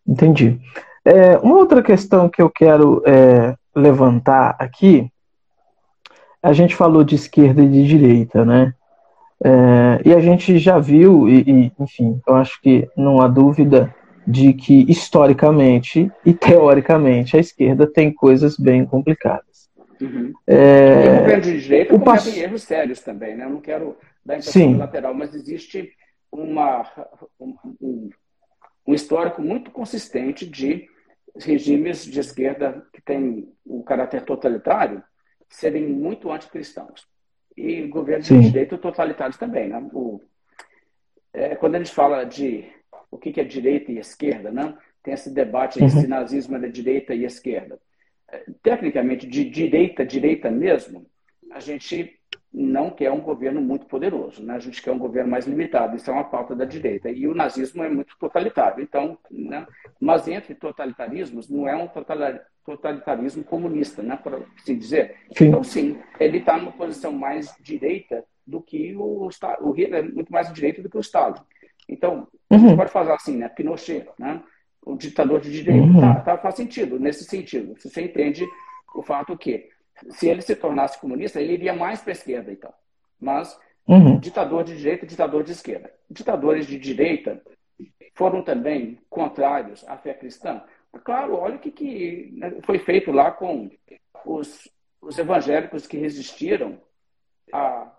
Entendi. É, uma outra questão que eu quero é, levantar aqui, a gente falou de esquerda e de direita, né? É, e a gente já viu, e, e, enfim, eu acho que não há dúvida de que historicamente e teoricamente a esquerda tem coisas bem complicadas. Uhum. É... o governo de direita comete pass... erros sérios também, né? Eu não quero dar impressão lateral, mas existe uma, um, um histórico muito consistente de regimes de esquerda que têm o caráter totalitário serem muito anticristãos. E governos Sim. de direita totalitários também. Né? O, é, quando a gente fala de o que é direita e esquerda, né? tem esse debate uhum. se nazismo é direita e esquerda. É, tecnicamente, de direita, direita mesmo, a gente não quer um governo muito poderoso, né? a gente quer um governo mais limitado, isso é uma pauta da direita. E o nazismo é muito totalitário. Então, né? mas entre totalitarismos, não é um totalitarismo comunista, né? por assim dizer. Sim. Então, sim, ele está numa posição mais direita do que o Estado. O Hitler é muito mais direita do que o Estado. Então, uhum. você pode falar assim, né? Pinochet, né? o ditador de direita, uhum. tá, tá, faz sentido, nesse sentido. Você entende o fato que se ele se tornasse comunista, ele iria mais para a esquerda, então. Mas uhum. ditador de direita, ditador de esquerda. Ditadores de direita foram também contrários à fé cristã. Claro, olha o que, que né, foi feito lá com os, os evangélicos que resistiram à,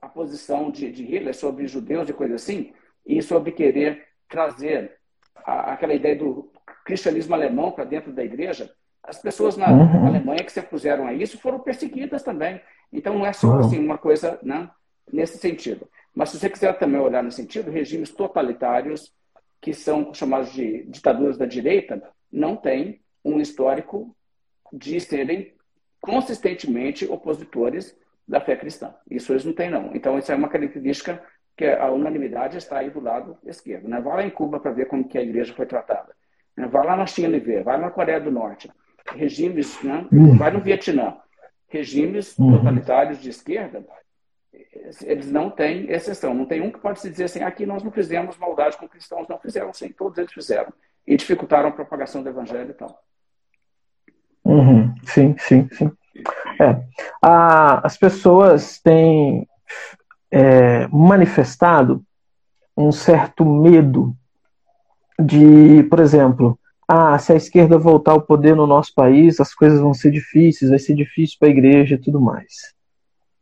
à posição de, de Hitler sobre judeus e coisa assim, e sobre querer trazer a, aquela ideia do cristianismo alemão para dentro da igreja. As pessoas na uhum. Alemanha que se opuseram a isso foram perseguidas também. Então não é só uhum. assim uma coisa né, nesse sentido. Mas se você quiser também olhar no sentido, regimes totalitários que são chamados de ditaduras da direita não têm um histórico de serem consistentemente opositores da fé cristã. Isso eles não têm, não. Então, isso é uma característica que a unanimidade está aí do lado esquerdo. Né? Vá lá em Cuba para ver como que a igreja foi tratada. Né? Vá lá na China e ver. Vai na Coreia do Norte regimes, né? Uhum. vai no Vietnã, regimes uhum. totalitários de esquerda, eles não têm exceção. Não tem um que pode se dizer assim, aqui nós não fizemos maldade com cristãos. Não fizeram sim, todos eles fizeram. E dificultaram a propagação do evangelho e tal. Uhum. Sim, sim, sim. É. As pessoas têm é, manifestado um certo medo de, por exemplo, ah, se a esquerda voltar ao poder no nosso país, as coisas vão ser difíceis, vai ser difícil para a igreja e tudo mais.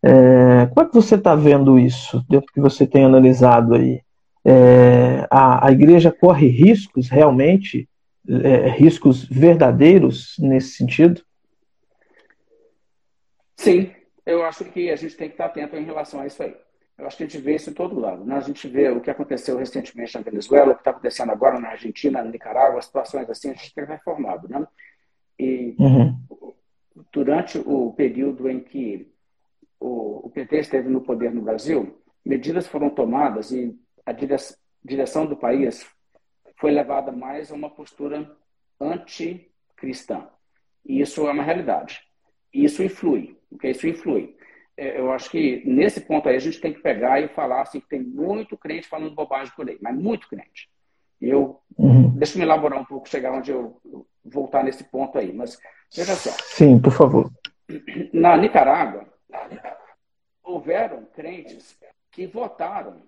É, como é que você está vendo isso, dentro que você tem analisado aí? É, a, a igreja corre riscos realmente, é, riscos verdadeiros nesse sentido? Sim, eu acho que a gente tem que estar atento em relação a isso aí. Eu acho que a gente vê isso em todo lado. Né? A gente vê o que aconteceu recentemente na Venezuela, o que está acontecendo agora na Argentina, na Nicarágua, situações assim, a gente tem reformado. Né? E uhum. durante o período em que o, o, PT esteve no poder no Brasil, medidas foram tomadas e a direção do país foi levada mais a uma postura anticristã. E isso é uma realidade. E isso influi. Okay? Isso influi. É, eu acho que nesse ponto aí a gente tem que pegar e falar assim que tem muito crente falando bobagem por aí, mas muito crente. Eu uhum. deixa eu me elaborar um pouco, chegar onde eu voltar nesse ponto aí, mas veja só. Sim, por favor. Na Nicarágua houveram crentes que votaram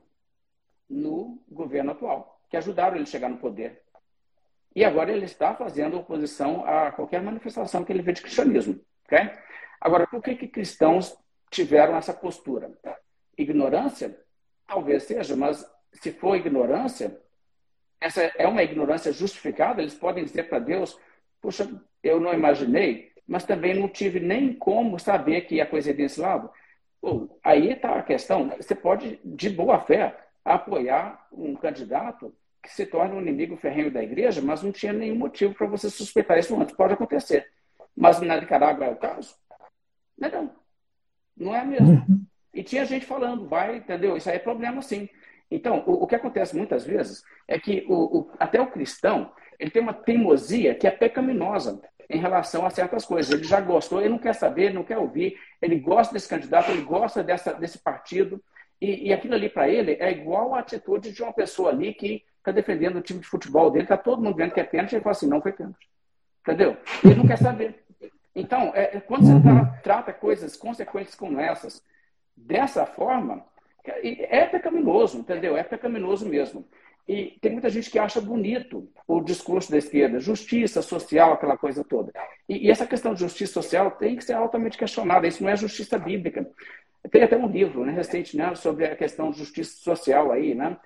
no governo atual, que ajudaram ele a chegar no poder. E agora ele está fazendo oposição a qualquer manifestação que ele vê de cristianismo. Okay? Agora, por que, que cristãos tiveram essa postura. Ignorância? Talvez seja, mas se for ignorância, essa é uma ignorância justificada, eles podem dizer para Deus: puxa, eu não imaginei, mas também não tive nem como saber que a coisa é desse lado. Aí está a questão: você pode, de boa fé, apoiar um candidato que se torna um inimigo ferrenho da igreja, mas não tinha nenhum motivo para você suspeitar isso antes. Pode acontecer. Mas na Nicarágua é o caso? Não, não. Não é mesmo. Uhum. E tinha gente falando, vai, entendeu? Isso aí é problema sim. Então, o, o que acontece muitas vezes é que o, o, até o cristão, ele tem uma teimosia que é pecaminosa em relação a certas coisas. Ele já gostou, ele não quer saber, ele não quer ouvir, ele gosta desse candidato, ele gosta dessa, desse partido, e, e aquilo ali para ele é igual a atitude de uma pessoa ali que está defendendo o time de futebol dele, está todo mundo vendo que é pênalti, ele fala assim, não foi pênalti. Entendeu? Ele não quer saber. Então, é, é quando você uhum. trata coisas consequentes como essas, dessa forma, é, é pecaminoso, entendeu? É pecaminoso mesmo. E tem muita gente que acha bonito o discurso da esquerda, justiça social, aquela coisa toda. E, e, essa questão de justiça social tem que ser altamente questionada. Isso não é justiça bíblica. Tem até um livro né, recente né, sobre a questão de justiça social aí, né?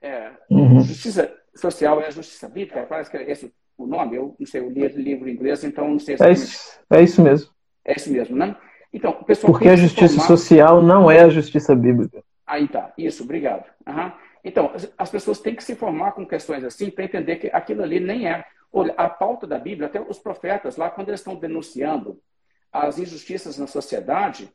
É, uhum. Justiça social é a justiça bíblica, parece que é esse o nome. Eu não sei, eu li livro em inglês, então não sei é isso, é isso mesmo. É isso mesmo, né? Então, o pessoal Porque a justiça formar... social não é a justiça bíblica. Aí tá, isso, obrigado. Uhum. Então, as pessoas têm que se formar com questões assim para entender que aquilo ali nem é. Olha, a pauta da Bíblia, até os profetas lá, quando eles estão denunciando as injustiças na sociedade,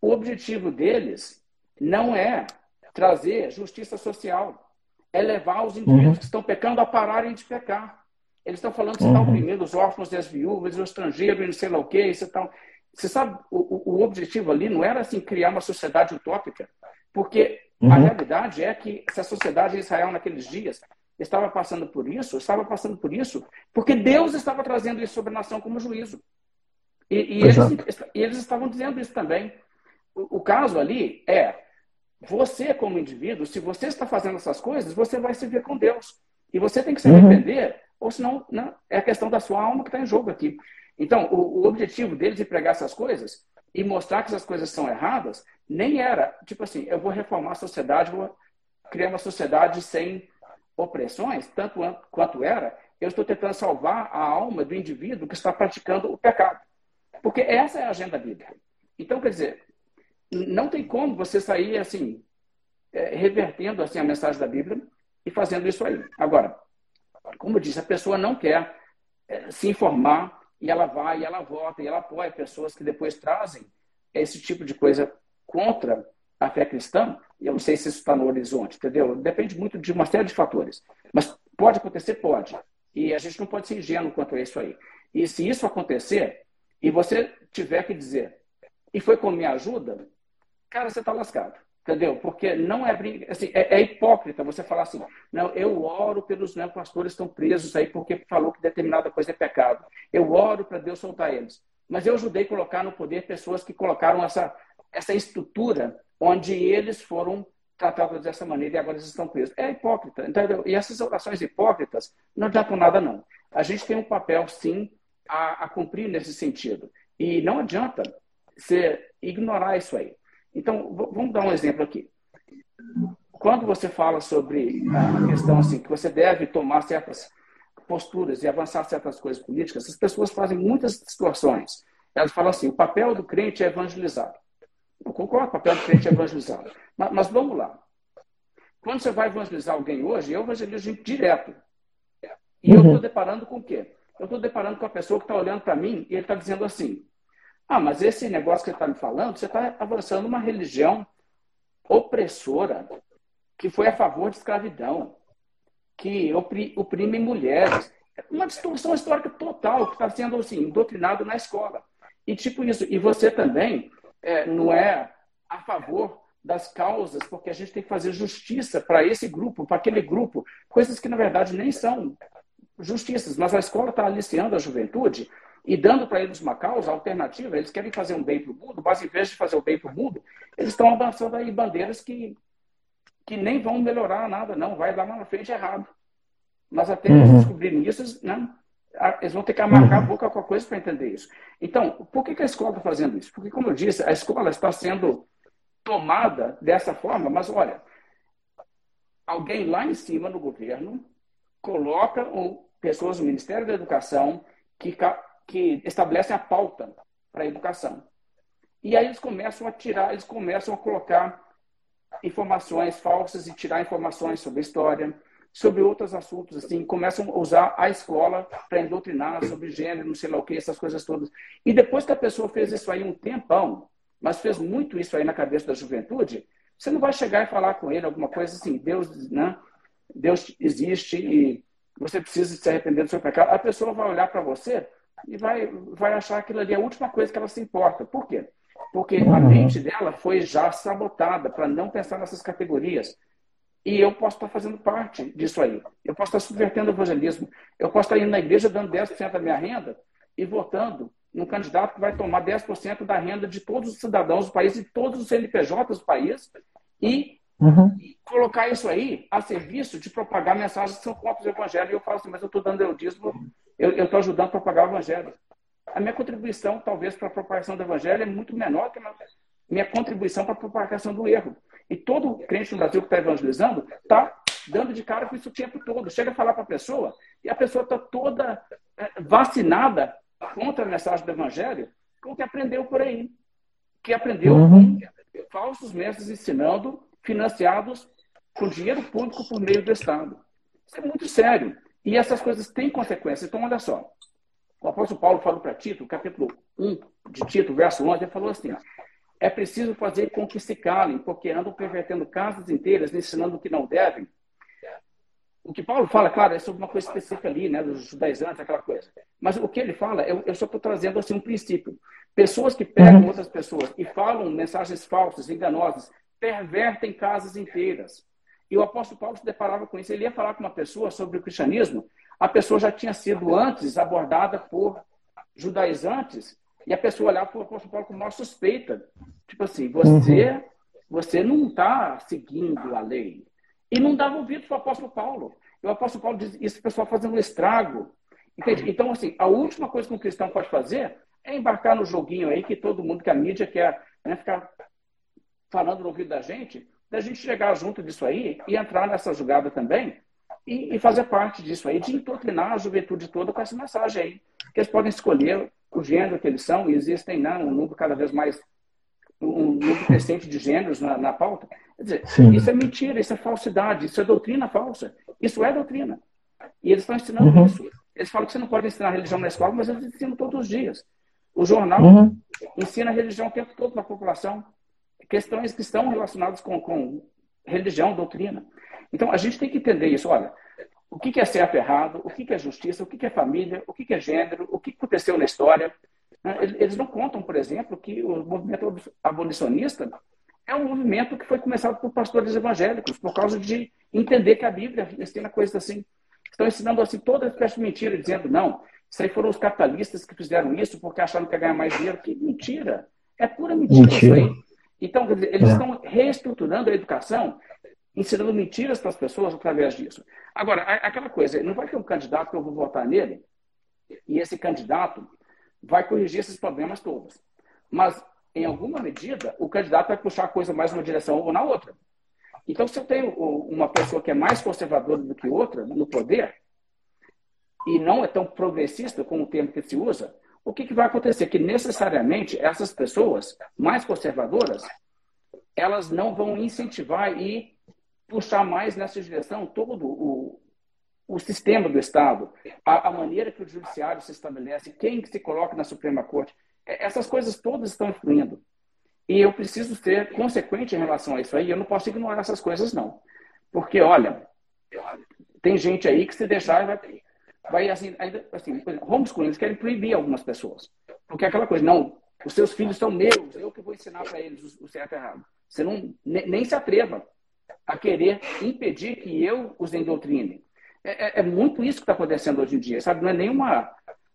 o objetivo deles não é trazer justiça social, é levar os indivíduos uhum. que estão pecando a pararem de pecar. Eles estão falando que você está uhum. oprimindo os órfãos e as viúvas, os estrangeiros e não sei lá o quê. Você, tá... você sabe, o, o objetivo ali não era assim criar uma sociedade utópica, porque Uhum. A realidade é que se a sociedade de Israel naqueles dias estava passando por isso, estava passando por isso, porque Deus estava trazendo isso sobre a nação como juízo. E, e eles, e eles, estavam dizendo isso também. O, o, caso ali é, você como indivíduo, se você está fazendo essas coisas, você vai se ver com Deus. E você tem que se uhum. arrepender, uhum. Ou senão né, é a questão da sua alma que está em jogo aqui. Então, o, o objetivo deles de pregar essas coisas e mostrar que essas coisas são erradas, nem era, tipo assim, eu vou reformar a sociedade, vou criar uma sociedade sem opressões, tanto quanto era, eu estou tentando salvar a alma do indivíduo que está praticando o pecado. Porque essa é a agenda bíblica. Então, quer dizer, não tem como você sair assim, é, revertendo assim a mensagem da Bíblia e fazendo isso aí. Agora, como eu disse, a pessoa não quer é, se informar e ela vai, e ela vota, e ela apoia pessoas que depois trazem esse tipo de coisa contra a fé cristã, e eu não sei se isso está no horizonte, entendeu? Depende muito de uma série de fatores. Mas pode acontecer? Pode. E a gente não pode ser ingênuo quanto a isso aí. E se isso acontecer, e você tiver que dizer, e foi com minha ajuda, cara, você está lascado. Entendeu? Porque não é, assim, é, é, hipócrita você falar assim, não, eu oro pelos né, pastores estão presos aí porque falou que determinada coisa é pecado. Eu oro para Deus soltar eles. Mas eu ajudei a colocar no poder pessoas que colocaram essa, essa estrutura onde eles foram tratados dessa maneira e agora eles estão presos. É hipócrita, entendeu? E essas orações hipócritas não adiantam nada, não. A gente tem um papel, sim, a, a cumprir nesse sentido. E não adianta você ignorar isso aí. Então, vamos dar um exemplo aqui. Quando você fala sobre a questão assim, que você deve tomar certas posturas e avançar certas coisas políticas, as pessoas fazem muitas distorções. Elas falam assim: o papel do crente é evangelizar. Eu concordo, o papel do crente é evangelizar. Mas, mas vamos lá. Quando você vai evangelizar alguém hoje, eu evangelizo direto. E uhum. eu estou deparando com o quê? Eu estou deparando com a pessoa que está olhando para mim e ele está dizendo assim: ah, mas esse negócio que ele está me falando, você está avançando uma religião opressora, que foi a favor de escravidão, que oprime mulheres. É uma distorção histórica total que está sendo assim, doutrinado na escola. E tipo isso. E você também é, não é a favor das causas, porque a gente tem que fazer justiça para esse grupo, para aquele grupo, coisas que na verdade nem são justiças, mas a escola está aliciando a juventude e dando para eles uma causa alternativa, eles querem fazer um bem para o mundo, mas em vez de fazer o bem para o mundo, eles estão avançando aí bandeiras que, que nem vão melhorar nada, não, vai lá na frente errado. Mas até uhum. eles descobrirem isso, né, eles vão ter que amarrar uhum. a boca com a coisa para entender isso. Então, por que, que a escola está fazendo isso? Porque, como eu disse, a escola está sendo tomada dessa forma, mas olha, alguém lá em cima no governo coloca um, pessoas do Ministério da Educação que que estabelecem a pauta para a educação. E aí eles começam a tirar, eles começam a colocar informações falsas e tirar informações sobre história, sobre outros assuntos, assim, começam a usar a escola para doutrinar sobre gênero, não sei lá o que, essas coisas todas. E depois que a pessoa fez isso aí um tempão, mas fez muito isso aí na cabeça da juventude, você não vai chegar e falar com ele alguma coisa assim, Deus, né? Deus existe e você precisa se arrepender do seu pecado, a pessoa vai olhar para você e vai, vai achar aquilo ali a última coisa que ela se importa. Por quê? Porque a uhum. mente dela foi já sabotada para não pensar nessas categorias. E eu posso estar fazendo parte disso aí. Eu posso estar subvertendo o evangelismo. Eu posso estar indo na igreja dando 10% da minha renda e votando num candidato que vai tomar 10% da renda de todos os cidadãos do país e todos os CNPJs do país e uhum. colocar isso aí a serviço de propagar mensagens que são contra o evangelho. E eu falo assim, mas eu estou dando eu dízimo, eu estou ajudando a propagar o evangelho. A minha contribuição, talvez, para a propagação do evangelho é muito menor que a minha contribuição para a propagação do erro. E todo crente no Brasil que está evangelizando está dando de cara com isso o tempo todo. Chega a falar para a pessoa e a pessoa está toda eh, vacinada contra a mensagem do Evangelho com o que aprendeu por aí. Que aprendeu uhum. com falsos mestres ensinando, financiados com dinheiro público por meio do Estado. Isso é muito sério. E essas coisas têm consequências. Então, olha só. O apóstolo Paulo falou para Tito, capítulo 1 de Tito, verso 11, ele falou assim: é preciso fazer com que se calem, porque andam pervertendo casas inteiras, ensinando o que não devem. O que Paulo fala, claro, é sobre uma coisa específica ali, né, dos judaizantes, aquela coisa. Mas o que ele fala, eu, eu só estou trazendo assim um princípio. Pessoas que pegam uhum. outras pessoas e falam mensagens falsas, enganosas, pervertem casas inteiras. E o apóstolo Paulo se deparava com isso. Ele ia falar com uma pessoa sobre o cristianismo, a pessoa já tinha sido antes abordada por judaizantes e a pessoa olhava para o apóstolo Paulo com maior suspeita. Tipo assim, você, uhum. você não está seguindo a lei. E não dava ouvido para o apóstolo Paulo. E o apóstolo Paulo diz, isso pessoal fazendo um estrago. Entende? Então, assim, a última coisa que um cristão pode fazer é embarcar no joguinho aí que todo mundo, que a mídia quer né, ficar falando no ouvido da gente, da gente chegar junto disso aí e entrar nessa jogada também e, e fazer parte disso aí, de doutrinar a juventude toda com essa mensagem aí. Que eles podem escolher o gênero que eles são, e existem né, um número cada vez mais, um número crescente de gêneros na, na pauta. Quer dizer, Sim. isso é mentira, isso é falsidade, isso é doutrina falsa. Isso é doutrina. E eles estão ensinando uhum. isso. Eles falam que você não pode ensinar religião na escola, mas eles ensinam todos os dias. O jornal uhum. ensina religião o tempo todo para a população. Questões que estão relacionadas com, com religião, doutrina. Então, a gente tem que entender isso. Olha, o que é certo e errado, o que é justiça, o que é família, o que é gênero, o que aconteceu na história. Né? Eles não contam, por exemplo, que o movimento abolicionista é um movimento que foi começado por pastores evangélicos, por causa de entender que a Bíblia ensina coisas assim. Estão ensinando assim toda espécie de mentira, dizendo, não, isso aí foram os capitalistas que fizeram isso porque acharam que ia ganhar mais dinheiro. Que mentira! É pura mentira, mentira. isso aí. Então, eles é. estão reestruturando a educação ensinando mentiras para as pessoas através disso. Agora, aquela coisa, não vai ter um candidato que eu vou votar nele e esse candidato vai corrigir esses problemas todos. Mas, em alguma medida, o candidato vai puxar a coisa mais numa direção ou na outra. Então, se eu tenho uma pessoa que é mais conservadora do que outra no poder, e não é tão progressista como o termo que se usa, o que, que vai acontecer? Que necessariamente essas pessoas mais conservadoras, elas não vão incentivar e puxar mais nessa direção todo o, o sistema do Estado, a, a, maneira que o judiciário se estabelece, quem que se coloca na Suprema Corte, é, essas coisas todas estão influindo. E eu preciso ser consequente em relação a isso aí. Eu não posso ignorar essas coisas, não. Porque, olha, tem gente aí que se deixar vai, vai assim, assim, homeschooling, eles querem proibir algumas pessoas. Porque é aquela coisa, não, os seus filhos são meus, eu que vou ensinar para eles o, certo e errado. Você não, nem, se atreva a querer impedir que eu os endoutrine. É, é, é muito isso que está acontecendo hoje em dia, sabe? Não é nenhuma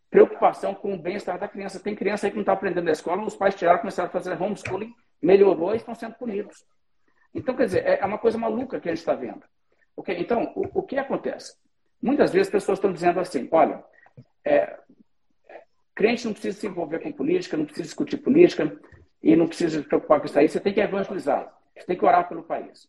preocupação com o bem-estar da criança. Tem criança aí que não está aprendendo na escola, os pais tiraram, começaram a fazer homeschooling, melhorou e estão sendo punidos. Então, quer dizer, é, é uma coisa maluca que a gente está vendo. Okay? Então, o, o, que acontece? Muitas vezes as pessoas estão dizendo assim, olha, é, crente não precisa se envolver com política, não precisa discutir política e não precisa se preocupar com isso aí, você tem que evangelizar, você tem que orar pelo país.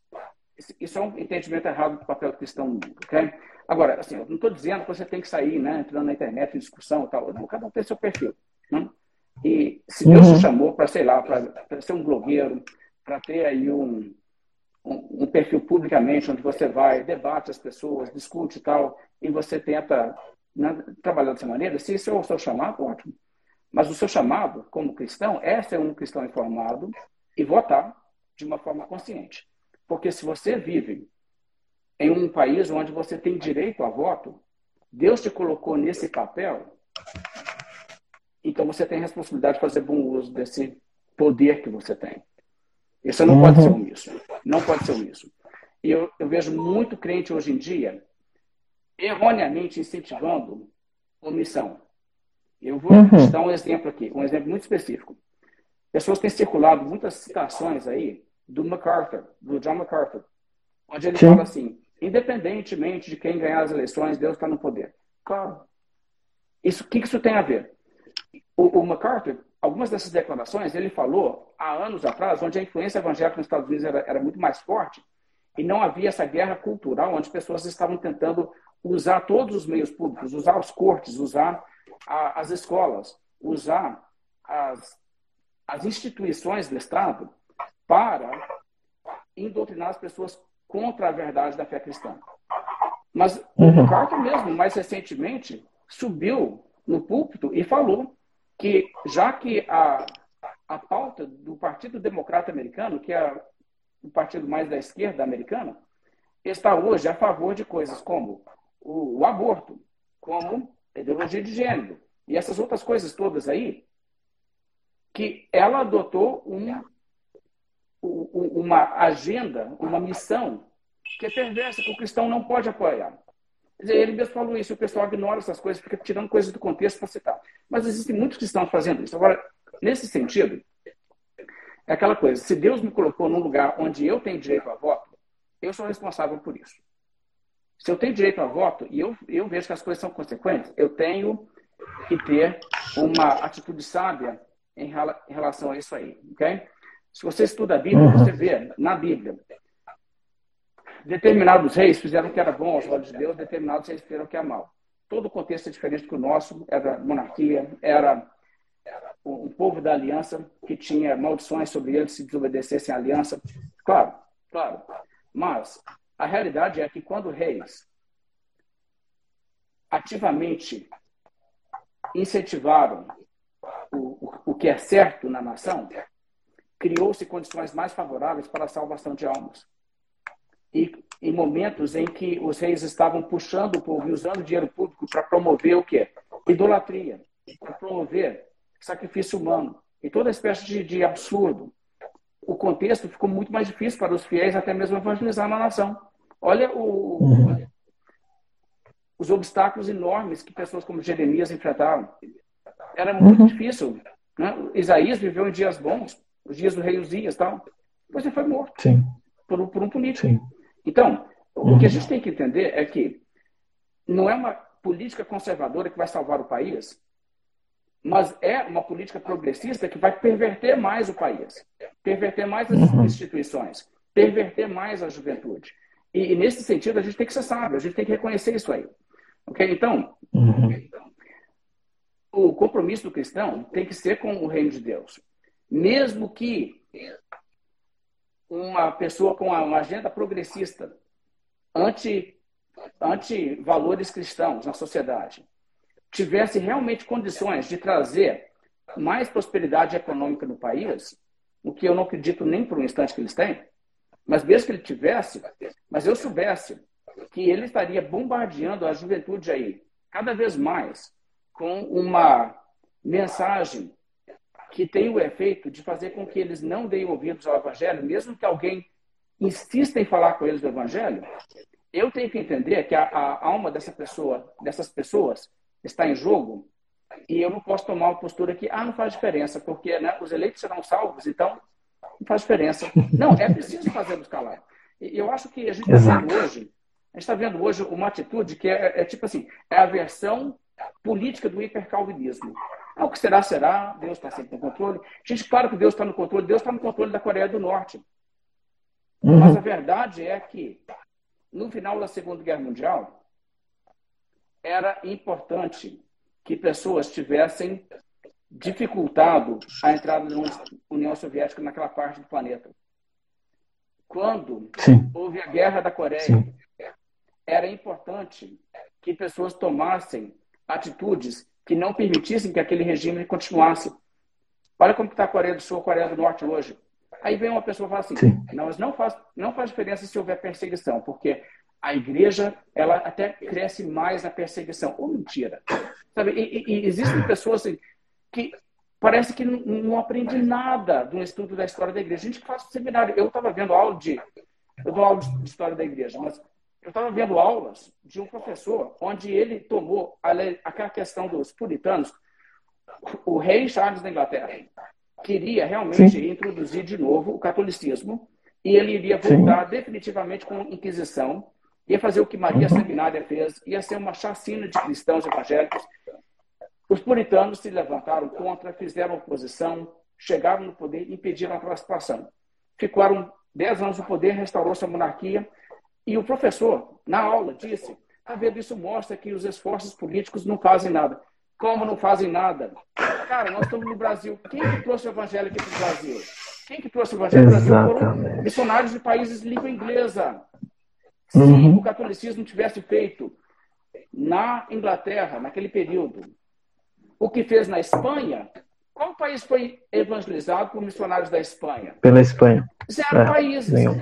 Isso é um entendimento errado do papel cristão no mundo, ok? Agora, assim, eu não estou dizendo que você tem que sair, né, entrando na internet em discussão e tal. Não, cada um tem seu perfil. Né? E se Deus uhum. te chamou para, sei lá, para ser um blogueiro, para ter aí um, um, um, perfil publicamente, onde você vai, debate as pessoas, discute e tal, e você tenta né, trabalhar dessa maneira, se isso é o seu chamado, ótimo. Mas o seu chamado, como cristão, é ser um cristão informado e votar de uma forma consciente. Porque se você vive em um país onde você tem direito a voto, Deus te colocou nesse papel, então você tem a responsabilidade de fazer bom uso desse poder que você tem. Isso não uhum. pode ser omisso. Não pode ser omisso. E eu, eu vejo muito crente hoje em dia erroneamente incentivando omissão. Eu vou uhum. dar um exemplo aqui, um exemplo muito específico. Pessoas têm circulado muitas citações aí do MacArthur, do John MacArthur, onde ele Sim. fala assim: independentemente de quem ganhar as eleições, Deus está no poder. Claro. Isso, o que isso tem a ver? O, o, MacArthur, algumas dessas declarações, ele falou há anos atrás, onde a influência evangélica nos Estados Unidos era, era muito mais forte e não havia essa guerra cultural, onde pessoas estavam tentando usar todos os meios públicos, usar os cortes, usar a, as escolas, usar as, as instituições do Estado para indoutrinar as pessoas contra a verdade da fé cristã. Mas uhum. o Carter mesmo, mais recentemente, subiu no púlpito e falou que, já que a, a pauta do Partido Democrata Americano, que é o partido mais da esquerda americana, está hoje a favor de coisas como o, o aborto, como ideologia de gênero e essas outras coisas todas aí, que ela adotou um, uma agenda, uma missão que é perversa, que o cristão não pode apoiar. Dizer, ele mesmo falou isso, o pessoal ignora essas coisas, fica tirando coisas do contexto para citar. Mas existem muitos cristãos fazendo isso. Agora, nesse sentido, é aquela coisa, se Deus me colocou num lugar onde eu tenho direito a voto, eu sou responsável por isso. Se eu tenho direito a voto e eu, eu vejo que as coisas são consequentes, eu tenho que ter uma atitude sábia em, em relação a isso aí, ok? Se você estuda a Bíblia, uhum. você vê na Bíblia determinados reis fizeram o que era bom aos olhos de Deus, determinados reis fizeram o que é mal. Todo o contexto é diferente do nosso, era monarquia, era um povo da aliança que tinha maldições sobre eles se desobedecessem à aliança. Claro, claro. Mas a realidade é que quando reis ativamente incentivaram o, o, o que é certo na nação, criou-se condições mais favoráveis para a salvação de almas. E em momentos em que os reis estavam puxando o povo e usando dinheiro público para promover o quê? Idolatria, para promover sacrifício humano e toda espécie de, de absurdo. O contexto ficou muito mais difícil para os fiéis até mesmo evangelizar na nação. Olha o, uhum. os obstáculos enormes que pessoas como Jeremias enfrentaram. Era muito uhum. difícil. Né? Isaías viveu em dias bons, os dias do rei Uzias tal. Depois ele foi morto Sim. Por, por um político. Sim. Então, o que a uhum. gente tem que entender é que não é uma política conservadora que vai salvar o país, mas é uma política progressista que vai perverter mais o país, perverter mais as uhum. instituições, perverter mais a juventude. E, e, nesse sentido, a gente tem que ser sábio, a gente tem que reconhecer isso aí. Ok? Então, uhum. o compromisso do cristão tem que ser com o reino de Deus. Mesmo que uma pessoa com uma agenda progressista, anti, anti valores cristãos na sociedade, tivesse realmente condições de trazer mais prosperidade econômica no país, o que eu não acredito nem por um instante que eles têm, mas mesmo que ele tivesse, mas eu soubesse que ele estaria bombardeando a juventude aí, cada vez mais, com uma mensagem que tem o efeito de fazer com que eles não deem ouvidos ao Evangelho, mesmo que alguém insista em falar com eles do Evangelho, eu tenho que entender que a, a alma dessa pessoa, dessas pessoas está em jogo e eu não posso tomar uma postura que, ah, não faz diferença, porque né, os eleitos serão salvos, então não faz diferença. Não, é preciso fazê-los calar. E eu acho que a gente está vendo hoje, a gente está vendo hoje uma atitude que é, é, tipo assim, é a versão política do hipercalvinismo. Ah, o que será, será, Deus está sempre no controle. Gente, claro que Deus está no controle, Deus está no controle da Coreia do Norte. Uhum. Mas a verdade é que, no final da Segunda Guerra Mundial, era importante que pessoas tivessem dificultado a entrada da União Soviética naquela parte do planeta. Quando Sim. houve a Guerra da Coreia, Sim. era importante que pessoas tomassem atitudes que não permitissem que aquele regime continuasse. Olha como está a Coreia do Sul, a Coreia do Norte hoje. Aí vem uma pessoa e fala assim, não, mas não faz, não faz diferença se houver perseguição, porque a igreja ela até cresce mais na perseguição. Ou mentira. Sabe? E, e, existem pessoas assim, que parece que não, não aprende nada do estudo da história da igreja. A gente faz seminário. Eu estava vendo aula de. Eu dou aula de história da igreja, mas eu estava vendo aulas de um professor onde ele tomou aquela questão dos puritanos. O rei Charles da Inglaterra queria realmente Sim. introduzir de novo o catolicismo e ele iria voltar Sim. definitivamente com a Inquisição, ia fazer o que Maria uhum. Sanguinária fez, ia ser uma chacina de cristãos evangélicos. Os puritanos se levantaram contra, fizeram oposição, chegaram no poder e impediram a participação. Ficaram dez anos no poder, restaurou-se a monarquia e o professor, na aula, disse: está vendo, isso mostra que os esforços políticos não fazem nada. Como não fazem nada? Cara, nós estamos no Brasil. Quem que trouxe o evangelho aqui para o Brasil? Quem que trouxe o evangelho para o Brasil foram missionários de países de língua inglesa. Se uhum. o catolicismo tivesse feito na Inglaterra, naquele período, o que fez na Espanha, qual país foi evangelizado por missionários da Espanha? Pela Espanha. Zero é, países. Nenhum.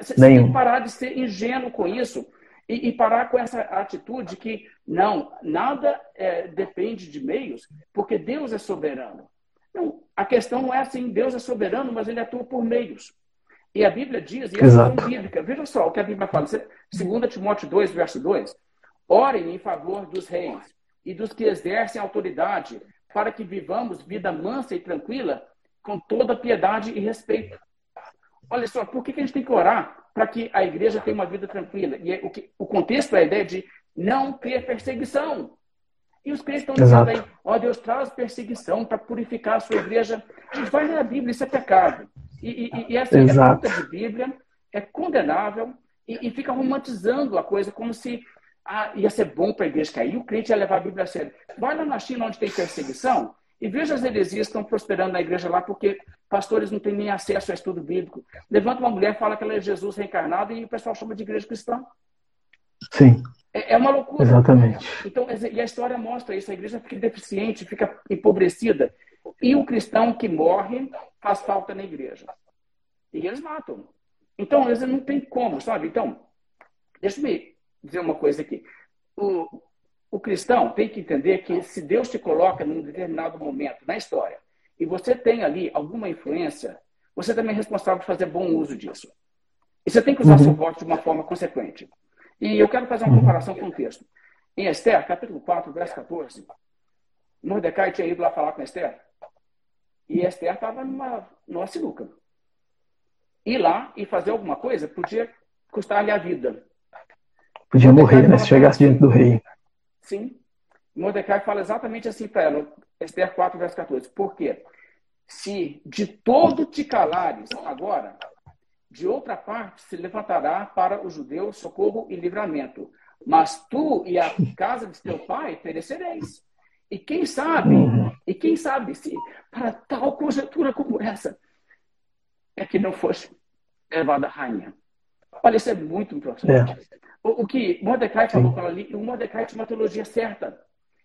Você nenhum. tem que parar de ser ingênuo com isso e, e parar com essa atitude que não, nada é, depende de meios, porque Deus é soberano. Não, a questão não é assim, Deus é soberano, mas ele atua por meios. E a Bíblia diz, e a questão bíblica, veja só o que a Bíblia fala, 2 Timóteo 2, verso 2, orem em favor dos reis e dos que exercem autoridade, para que vivamos vida mansa e tranquila, com toda piedade e respeito. Olha só, por que a gente tem que orar? para que a igreja tenha uma vida tranquila. E é o, que, o contexto é a ideia de não ter perseguição. E os crentes estão dizendo aí, ó, oh, Deus traz perseguição para purificar a sua igreja. Gente vai ler a Bíblia, isso é pecado. E, e, e essa é falta de Bíblia é condenável e, e, fica romantizando a coisa como se ah, ia ser bom para a igreja cair. E o crente ia levar a Bíblia a sério. Vai lá na China, onde tem perseguição, e veja as heresias que estão prosperando na igreja lá, porque pastores não têm nem acesso a estudo bíblico. Levanta uma mulher, fala que ela é Jesus reencarnado e o pessoal chama de igreja cristã. Sim. É, é uma loucura. Exatamente. Então, e a história mostra isso. A igreja fica deficiente, fica empobrecida. E o cristão que morre faz falta na igreja. E eles matam. Então, eles não tem como, sabe? Então, deixa eu dizer uma coisa aqui. O, o cristão tem que entender que se Deus te coloca num determinado momento na história e você tem ali alguma influência, você também é responsável por fazer bom uso disso. E você tem que usar uhum. seu voto de uma forma consequente. E eu quero fazer uma uhum. comparação com o texto. Em Esther, capítulo 4, verso 14, Mordecai tinha ido lá falar com Esther. E Esther estava numa, numa sinuca. Ir lá e fazer alguma coisa podia custar-lhe a vida. Podia Mordecai morrer, né? Se chegasse diante do rei. Sim. Mordecai fala exatamente assim para ela, Esther 4, verso 14. Por quê? Se de todo te calares agora, de outra parte se levantará para os judeus socorro e livramento. Mas tu e a casa de teu pai perecereis. E quem sabe, e quem sabe se para tal conjuntura como essa é que não fosse levada a rainha. Olha, isso é muito importante. É. O, o, que Mordecai falou para ali, o Mordecai tinha uma teologia certa.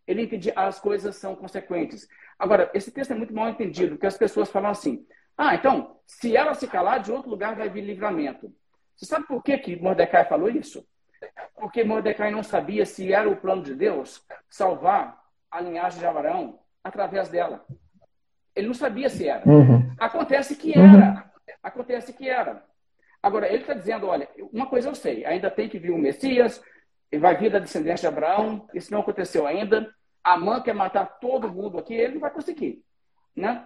Ele entendia as coisas são consequentes. Agora, esse texto é muito mal entendido, porque as pessoas falam assim: ah, então, se ela se calar, de outro lugar vai vir livramento. Você sabe por que, que Mordecai falou isso? Porque Mordecai não sabia se era o plano de Deus salvar a linhagem de Abraão através dela. Ele não sabia se era. Uhum. Acontece que era. Uhum. Acontece que era. Agora, ele está dizendo: olha, uma coisa eu sei, ainda tem que vir o Messias, vai vir da descendência de Abraão, isso não aconteceu ainda. Amã quer matar todo mundo aqui, ele não vai conseguir. Né?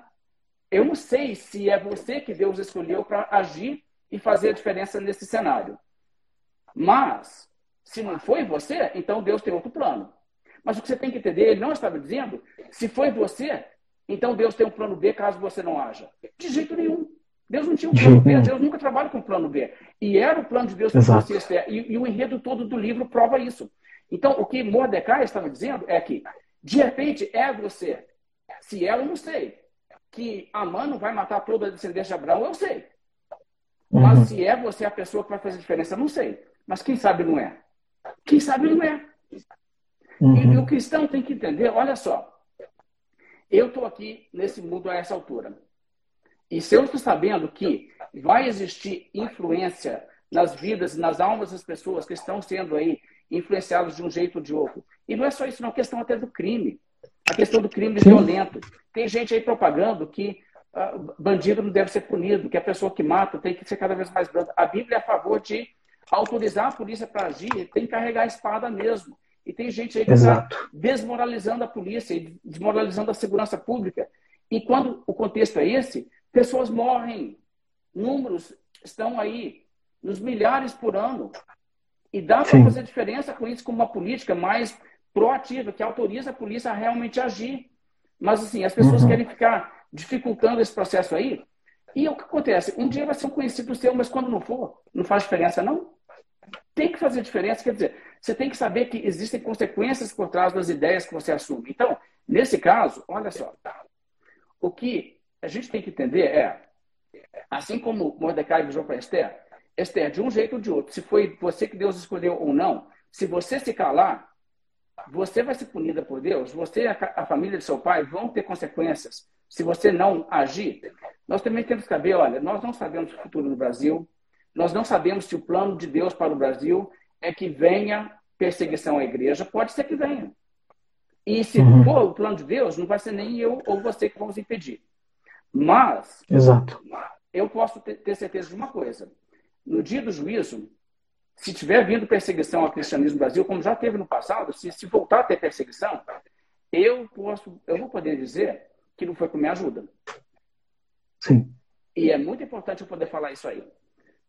Eu não sei se é você que Deus escolheu para agir e fazer a diferença nesse cenário. Mas, se não foi você, então Deus tem outro plano. Mas o que você tem que entender, ele não estava dizendo, se foi você, então Deus tem um plano B caso você não haja. De jeito nenhum. Deus não tinha um plano B, [laughs] Deus nunca trabalha com plano B. E era o plano de Deus para você. E, e, o enredo todo do livro prova isso. Então, o que Mordecai estava dizendo é que, de repente, é você. Se ela, eu não sei. Que Amã não vai matar toda a descendência de Abraão, eu sei. Mas uhum. se é você a pessoa que vai fazer a diferença, eu não sei. Mas quem sabe não é. Quem sabe não é. Uhum. E, e o cristão tem que entender, olha só. Eu estou aqui nesse mundo a essa altura. E se eu estou sabendo que vai existir influência nas vidas e nas almas das pessoas que estão sendo aí influenciadas de um jeito ou de outro. E não é só isso, não, a questão até do crime. A questão do crime Sim. violento. Tem gente aí propagando que uh, bandido não deve ser punido, que a pessoa que mata tem que ser cada vez mais branda. A Bíblia é a favor de autorizar a polícia para agir, tem que carregar a espada mesmo. E tem gente aí que está desmoralizando a polícia e desmoralizando a segurança pública. E quando o contexto é esse, pessoas morrem. Números estão aí nos milhares por ano. E dá para fazer diferença com isso com uma política mais proativa, que autoriza a polícia a realmente agir. Mas, assim, as pessoas uhum. querem ficar dificultando esse processo aí. E o que acontece? Um dia vai ser um conhecido seu, mas quando não for, não faz diferença, não? Tem que fazer diferença. Quer dizer, você tem que saber que existem consequências por trás das ideias que você assume. Então, nesse caso, olha só. O que a gente tem que entender é, assim como Mordecai avisou para Esther, Esther, de um jeito ou de outro, se foi você que Deus escolheu ou não, se você se calar, você vai ser punida por Deus, você e a família de seu pai vão ter consequências se você não agir. Nós também temos que saber, olha, nós não sabemos o futuro do Brasil, nós não sabemos se o plano de Deus para o Brasil é que venha perseguição à igreja, pode ser que venha. E se uhum. for o plano de Deus, não vai ser nem eu ou você que vamos impedir. Mas, Exato. eu posso ter certeza de uma coisa: no dia do juízo, se tiver vindo perseguição ao cristianismo no Brasil, como já teve no passado, se, se voltar a ter perseguição, eu posso, eu vou poder dizer que não foi com minha ajuda. Sim. E é muito importante eu poder falar isso aí.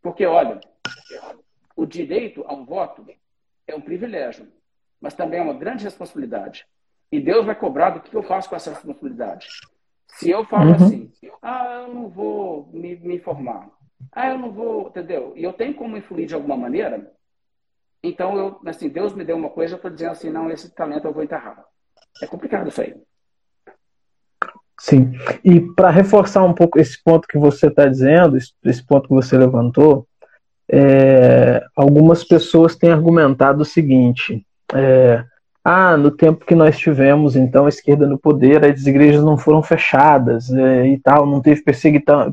Porque, olha, o direito a um voto é um privilégio, mas também é uma grande responsabilidade. E Deus vai cobrar do que eu faço com essa responsabilidade. Se eu falo uhum. assim, ah, eu não vou me, me informar, ah, eu não vou, entendeu? E eu tenho como influir de alguma maneira. Então, eu, assim, Deus me deu uma coisa, eu estou dizendo assim, não, esse talento eu vou enterrar. É complicado isso aí. Sim. E para reforçar um pouco esse ponto que você está dizendo, esse ponto que você levantou, é, algumas pessoas têm argumentado o seguinte: é, ah, no tempo que nós tivemos, então, a esquerda no poder, as igrejas não foram fechadas é, e tal, não teve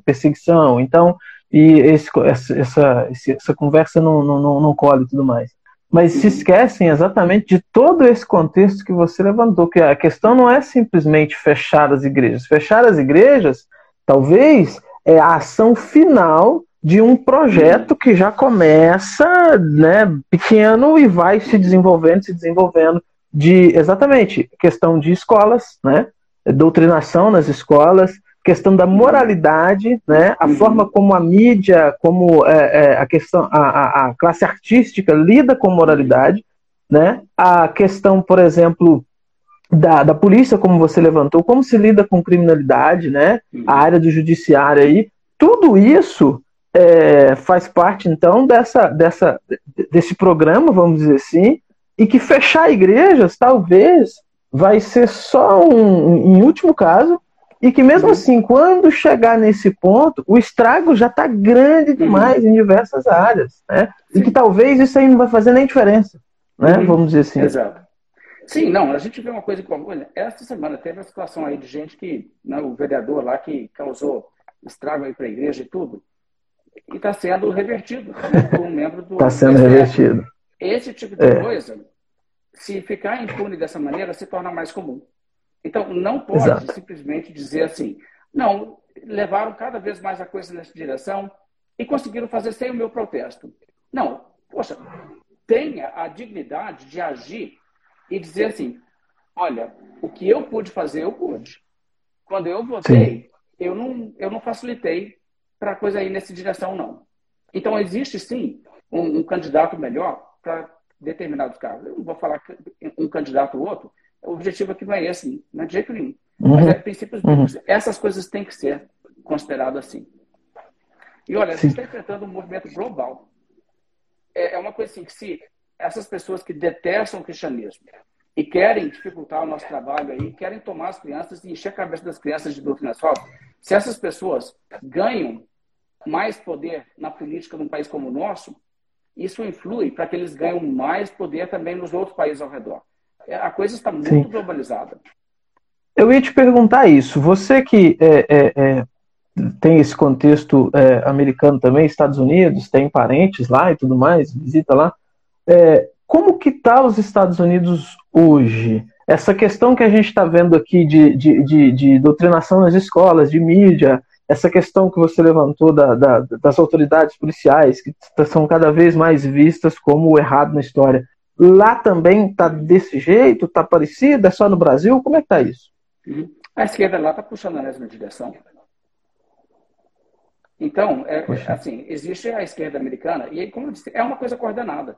perseguição, então e esse, essa, essa conversa não, não, não colhe e tudo mais. Mas se esquecem exatamente de todo esse contexto que você levantou, que a questão não é simplesmente fechar as igrejas. Fechar as igrejas, talvez, é a ação final de um projeto que já começa né, pequeno e vai se desenvolvendo, se desenvolvendo de exatamente questão de escolas, né, doutrinação nas escolas, questão da moralidade, né? a uhum. forma como a mídia, como é, é, a questão, a, a, classe artística lida com moralidade, né? a questão, por exemplo, da, da polícia, como você levantou, como se lida com criminalidade, né? a uhum. área do judiciário aí, tudo isso é, faz parte, então, dessa, dessa, desse programa, vamos dizer assim, e que fechar igrejas, talvez, vai ser só um, em último caso, e que mesmo uhum. assim, quando chegar nesse ponto, o estrago já está grande uhum. demais uhum. em diversas áreas, né? E que talvez isso aí não vai fazer nem diferença, né? Uhum. Vamos dizer assim. Exato. Sim, não, a gente vê uma coisa como, olha, essa semana teve a situação aí de gente que, né, o vereador lá que causou estrago aí para a igreja e tudo, e está sendo revertido por um membro do. Está sendo revertido. Esse tipo de é. coisa, se ficar impune dessa maneira, se torna mais comum. Então, não pode Exato. simplesmente dizer assim, não, levaram cada vez mais a coisa nessa direção e conseguiram fazer sem o meu protesto. Não, poxa, tenha a dignidade de agir e dizer assim, olha, o que eu pude fazer, eu pude. Quando eu votei, eu não, eu não facilitei para a coisa ir nessa direção, não. Então, existe sim um, um candidato melhor para determinados casos. Eu não vou falar um candidato ou outro, o objetivo aqui não é esse, não é de jeito nenhum. Uhum. Mas é princípios uhum. Essas coisas têm que ser consideradas assim. E olha, a gente está enfrentando um movimento global. É, é uma coisa assim que se essas pessoas que detestam o cristianismo e querem dificultar o nosso trabalho aí, querem tomar as crianças e encher a cabeça das crianças de doutrinas falsas, se essas pessoas ganham mais poder na política num país como o nosso, isso influi para que eles ganhem mais poder também nos outros países ao redor. É, a coisa está muito Sim. globalizada. Eu ia te perguntar isso. Você que é, é, é, tem esse contexto é, americano também, Estados Unidos, tem parentes lá e tudo mais, visita lá. É, como que está os Estados Unidos hoje? Essa questão que a gente está vendo aqui de, de, de, de, doutrinação nas escolas, de mídia, essa questão que você levantou da, da, das autoridades policiais, que são cada vez mais vistas como o errado na história. Lá também está desse jeito? Está parecido? É só no Brasil? Como é que está isso? Uhum. A esquerda lá está puxando na mesma direção. Então, é, assim, existe a esquerda americana, e como eu disse, é uma coisa coordenada.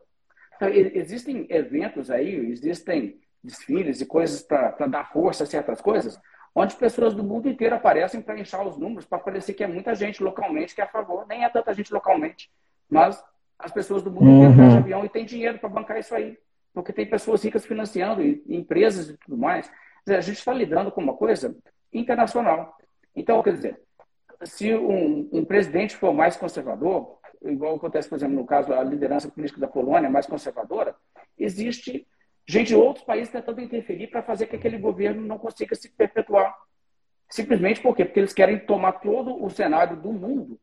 Então, existem eventos aí, existem desfiles e coisas para dar força a certas coisas, onde pessoas do mundo inteiro aparecem para inchar os números, para parecer que é muita gente localmente que é a favor. Nem é tanta gente localmente, mas as pessoas do mundo uhum. inteiro viajam avião e tem dinheiro para bancar isso aí. Porque tem pessoas ricas financiando, e, empresas e tudo mais. A gente está lidando com uma coisa internacional. Então, quer dizer, se um, um, presidente for mais conservador, igual acontece, por exemplo, no caso da liderança política da Polônia, mais conservadora, existe gente de outros países tentando interferir para fazer que aquele governo não consiga se perpetuar. Simplesmente por quê? Porque eles querem tomar todo o cenário do mundo,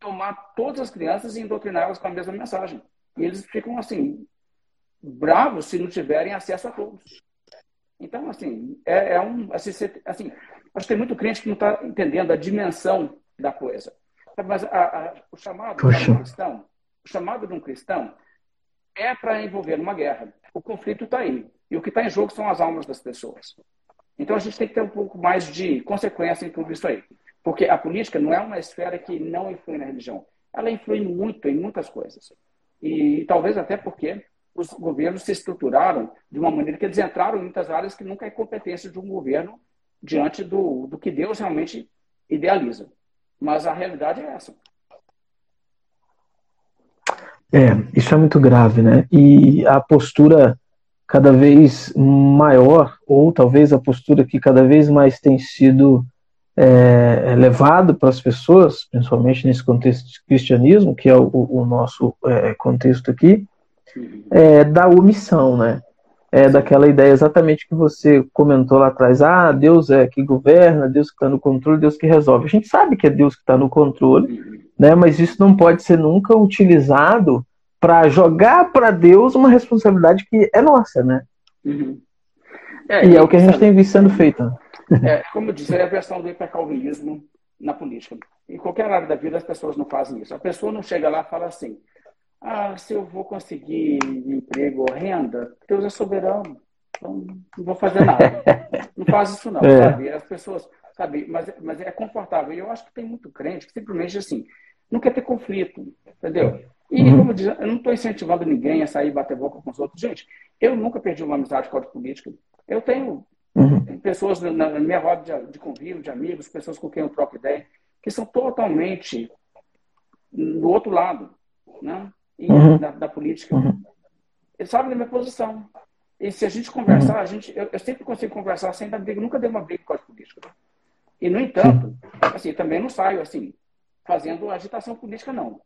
tomar todas as crianças e doutriná-las com a mesma mensagem. E eles ficam assim, bravos se não tiverem acesso a todos. Então, assim, é, é um. Assim, assim, acho que tem muito crente que não está entendendo a dimensão da coisa. Mas a, a, o chamado de um cristão, o chamado de um cristão é para envolver uma guerra. O conflito está aí. E o que está em jogo são as almas das pessoas. Então a gente tem que ter um pouco mais de consequência em tudo isso aí. Porque a política não é uma esfera que não influi na religião. Ela influi muito em muitas coisas. E talvez até porque os governos se estruturaram de uma maneira que eles entraram em muitas áreas que nunca é competência de um governo diante do, do que Deus realmente idealiza. Mas a realidade é essa. É, isso é muito grave, né? E a postura cada vez maior, ou talvez a postura que cada vez mais tem sido é, levado para as pessoas, principalmente nesse contexto de cristianismo, que é o, o nosso é, contexto aqui, é da omissão, né? é daquela ideia exatamente que você comentou lá atrás. Ah, Deus é que governa, Deus que está no controle, Deus que resolve. A gente sabe que é Deus que está no controle, né? Mas isso não pode ser nunca utilizado para jogar para Deus uma responsabilidade que é nossa, né? Uhum. É, e é o que a gente tem visto sendo feito. É, como eu disse, é a versão do hipercalvinismo na política. Em qualquer área da vida as pessoas não fazem isso. A pessoa não chega lá e fala assim: ah, se eu vou conseguir emprego ou renda, Deus é soberano. Então, não vou fazer nada. [laughs] Não faz isso não, é. sabe? As pessoas, sabe? Mas, mas é confortável. E eu acho que tem muito crente que simplesmente, assim, não quer ter conflito, entendeu? E, uhum. como diz, eu não estou incentivando ninguém a sair e bater boca com os outros. Gente, eu nunca perdi uma amizade com a política. Eu tenho uhum. pessoas na, minha roda de, de convívio, de amigos, pessoas com quem eu troco ideia, que são totalmente do outro lado, né? uhum. da, da, política. Uhum. Eles sabem da minha posição. E se a gente conversar, uhum. a gente, eu, eu, sempre consigo conversar sem dar briga, nunca dei uma briga com a política. E, no entanto, assim, também não saio assim, fazendo agitação política, não.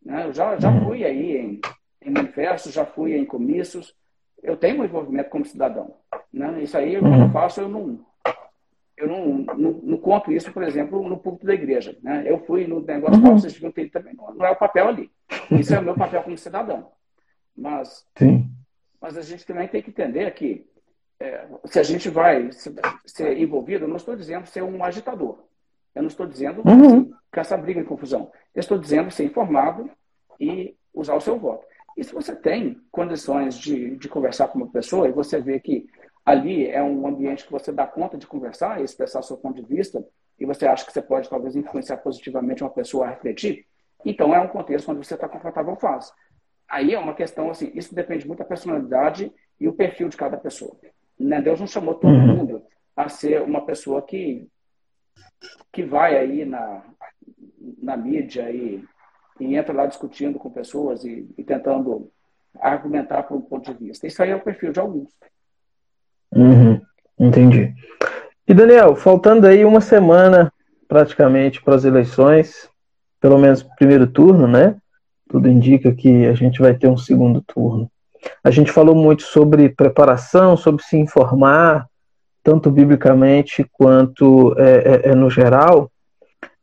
Né? Eu já, já fui aí em, em manifestos, já fui em comícios. Eu tenho um envolvimento como cidadão. Né? Isso aí, quando eu uhum. faço, eu não, eu não, não, não, conto isso, por exemplo, no púlpito da igreja. Né? Eu fui no negócio uhum. vocês viram que também não, não, é o papel ali. Isso é o meu papel como cidadão. Mas, Sim. mas a gente também tem que entender que é, se a gente vai ser envolvido, eu não estou dizendo ser um agitador. Eu não estou dizendo uhum. assim, que essa briga e confusão. Eu estou dizendo ser informado e usar o seu voto. E se você tem condições de, de conversar com uma pessoa e você vê que ali é um ambiente que você dá conta de conversar e expressar seu ponto de vista, e você acha que você pode talvez influenciar positivamente uma pessoa a refletir, então é um contexto onde você está confortável faz. Aí é uma questão assim, isso depende muito da personalidade e o perfil de cada pessoa. Né? Deus não chamou todo uhum. mundo a ser uma pessoa que que vai aí na, na mídia e, e entra lá discutindo com pessoas e, e tentando argumentar por um ponto de vista. Isso aí é o perfil de alguns. Uhum, entendi. E Daniel, faltando aí uma semana praticamente para as eleições, pelo menos primeiro turno, né? Tudo indica que a gente vai ter um segundo turno. A gente falou muito sobre preparação, sobre se informar, tanto biblicamente quanto é, é, é no geral.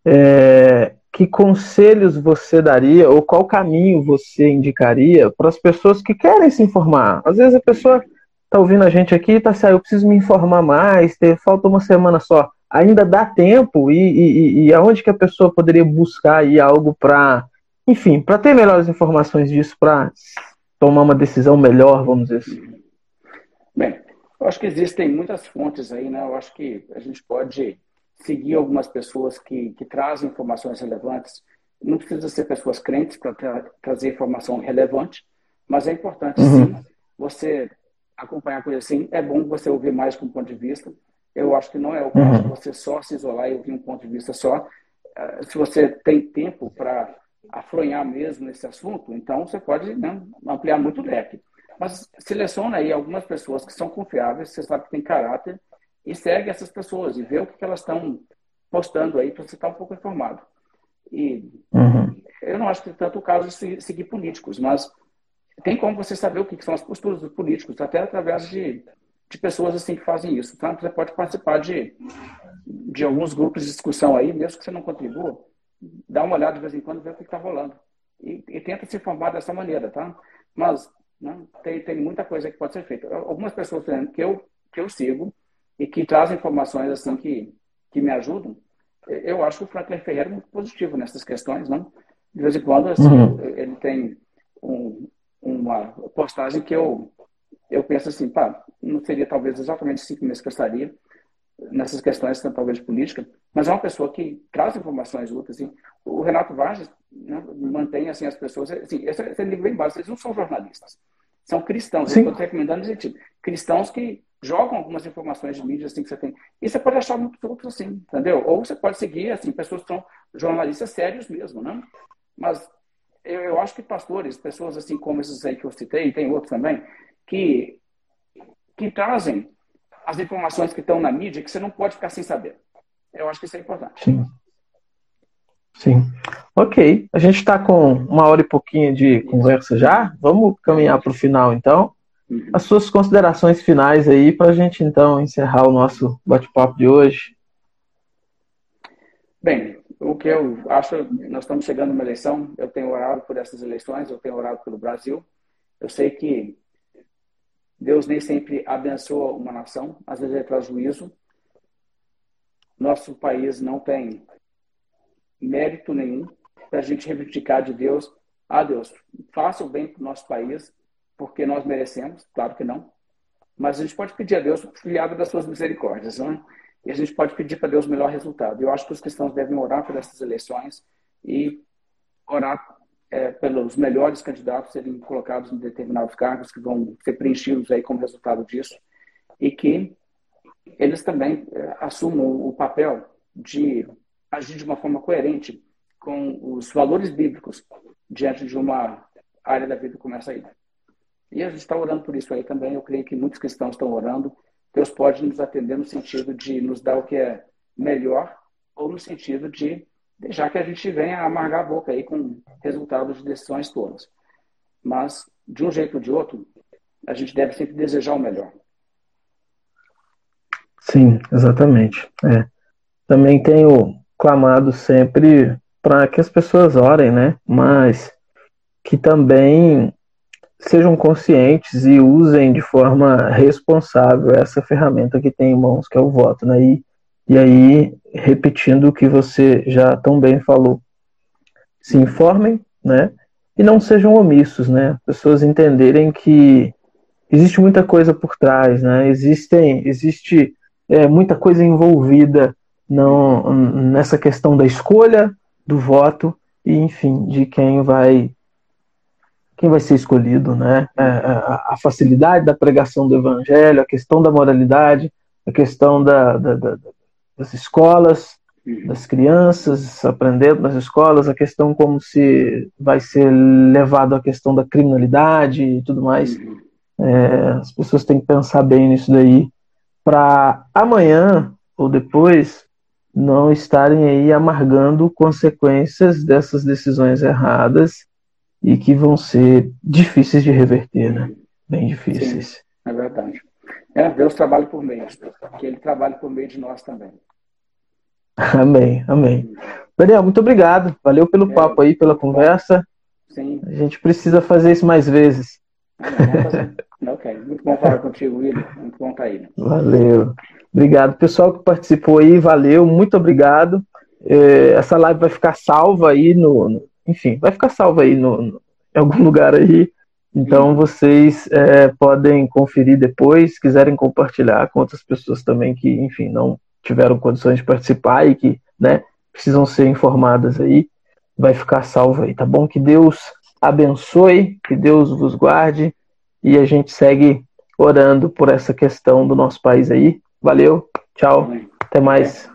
é, que conselhos você daria ou qual caminho você indicaria para as pessoas que querem se informar? Às vezes a pessoa está ouvindo a gente aqui e está assim, ah, eu preciso me informar mais, ter, falta uma semana só. Ainda dá tempo e, e, e aonde que a pessoa poderia buscar aí algo para, enfim, para ter melhores informações disso, para tomar uma decisão melhor, vamos dizer assim? Bem, eu acho que existem muitas fontes aí, né? Eu acho que a gente pode seguir algumas pessoas que, que trazem informações relevantes. Não precisa ser pessoas crentes para tra trazer informação relevante, mas é importante uhum. sim você acompanhar coisas assim. É bom você ouvir mais que um ponto de vista. Eu acho que não é o caso uhum. você só se isolar e ouvir um ponto de vista só. Eh, se você tem tempo para afronhar mesmo nesse assunto, então você pode né, ampliar muito o leque. Mas seleciona aí algumas pessoas que são confiáveis, você sabe que tem caráter, e segue essas pessoas e vê o que elas estão postando aí para você estar um pouco informado. E uhum. eu não acho que tanto o caso de seguir políticos, mas tem como você saber o que são as posturas dos políticos, até através de, de pessoas assim que fazem isso. Então, você pode participar de, de alguns grupos de discussão aí, mesmo que você não contribua, dá uma olhada de vez em quando, vê o que está rolando. E, e, tenta se informar dessa maneira, tá? Mas né, tem, tem muita coisa que pode ser feita. Algumas pessoas que eu, que eu sigo, e que trazem informações assim que, que me ajudam. Eu acho que o Franklin Ferreira é muito positivo nessas questões, não? De vez em quando, assim, uhum. ele tem um, uma postagem que eu, eu penso assim, pá, não seria talvez exatamente cinco meses que eu estaria nessas questões, talvez política, mas é uma pessoa que traz informações úteis. Assim. O Renato Vargas né, mantém assim, as pessoas, assim, esse, esse é nível bem básico, eles não são jornalistas, são cristãos. Sim. Eu estou recomendando esse tipo. Cristãos que jogam algumas informações de mídia assim que você tem. E você pode achar muitos outros assim, entendeu? Ou você pode seguir assim pessoas que são jornalistas sérios mesmo, né? Mas eu, eu acho que pastores, pessoas assim como esses aí que eu citei, e tem outros também, que que trazem as informações que estão na mídia que você não pode ficar sem saber. Eu acho que isso é importante. Sim. Sim. Ok. A gente está com uma hora e pouquinho de conversa já. Vamos caminhar para o final, então as suas considerações finais aí para a gente então encerrar o nosso bate-papo de hoje. Bem, o que eu acho, nós estamos chegando numa eleição, eu tenho orado por essas eleições, eu tenho orado pelo Brasil. Eu sei que Deus nem sempre abençoa uma nação, às vezes ele traz juízo. Nosso país não tem mérito nenhum para a gente reivindicar de Deus. Ah, Deus, faça o bem para o nosso país, porque nós merecemos, claro que não. Mas a gente pode pedir a Deus filiado das suas misericórdias, não é? E a gente pode pedir para Deus o melhor resultado. Eu acho que os cristãos devem orar por essas eleições e orar é, pelos melhores candidatos serem colocados em determinados cargos que vão ser preenchidos aí como resultado disso e que eles também é, assumam o papel de agir de uma forma coerente com os valores bíblicos diante de uma área da vida como essa aí. E a gente está orando por isso aí também. Eu creio que muitos cristãos estão orando. Deus pode nos atender no sentido de nos dar o que é melhor ou no sentido de deixar que a gente venha amargar a boca aí com resultados de decisões todas. Mas, de um jeito ou de outro, a gente deve sempre desejar o melhor. Sim, exatamente. É. Também tenho clamado sempre para que as pessoas orem, né? Mas que também sejam conscientes e usem de forma responsável essa ferramenta que tem em mãos, que é o voto, né? E, e aí, repetindo o que você já tão bem falou, se informem, né? E não sejam omissos, né? Pessoas entenderem que existe muita coisa por trás, né? Existem, existe é, muita coisa envolvida não, nessa questão da escolha do voto e, enfim, de quem vai quem vai ser escolhido, né? É, é, a, facilidade da pregação do evangelho, a questão da moralidade, a questão da, da, da, das escolas, das crianças aprendendo nas escolas, a questão como se vai ser levado a questão da criminalidade e tudo mais. É, as pessoas têm que pensar bem nisso daí para amanhã ou depois não estarem aí amargando consequências dessas decisões erradas e que vão ser difíceis de reverter, né? Bem difíceis. Sim, é verdade. É, Deus trabalha por meio, que Ele trabalha por meio de nós também. Amém, amém. Daniel, muito obrigado. Valeu pelo é, papo aí, pela conversa. Sim. A gente precisa fazer isso mais vezes. Ah, ok. Muito bom falar contigo, William. Muito bom estar aí. Né? Valeu. Obrigado. Pessoal que participou aí, valeu. Muito obrigado. É, essa live vai ficar salva aí no, no enfim, vai ficar salva aí no, no, em algum [laughs] lugar aí. Então vocês é, podem conferir depois, se quiserem compartilhar com outras pessoas também que, enfim, não tiveram condições de participar e que, né, precisam ser informadas aí, vai ficar salvo aí, tá bom? Que Deus abençoe, que Deus vos guarde e a gente segue orando por essa questão do nosso país aí. Valeu, tchau, até mais. Tchau.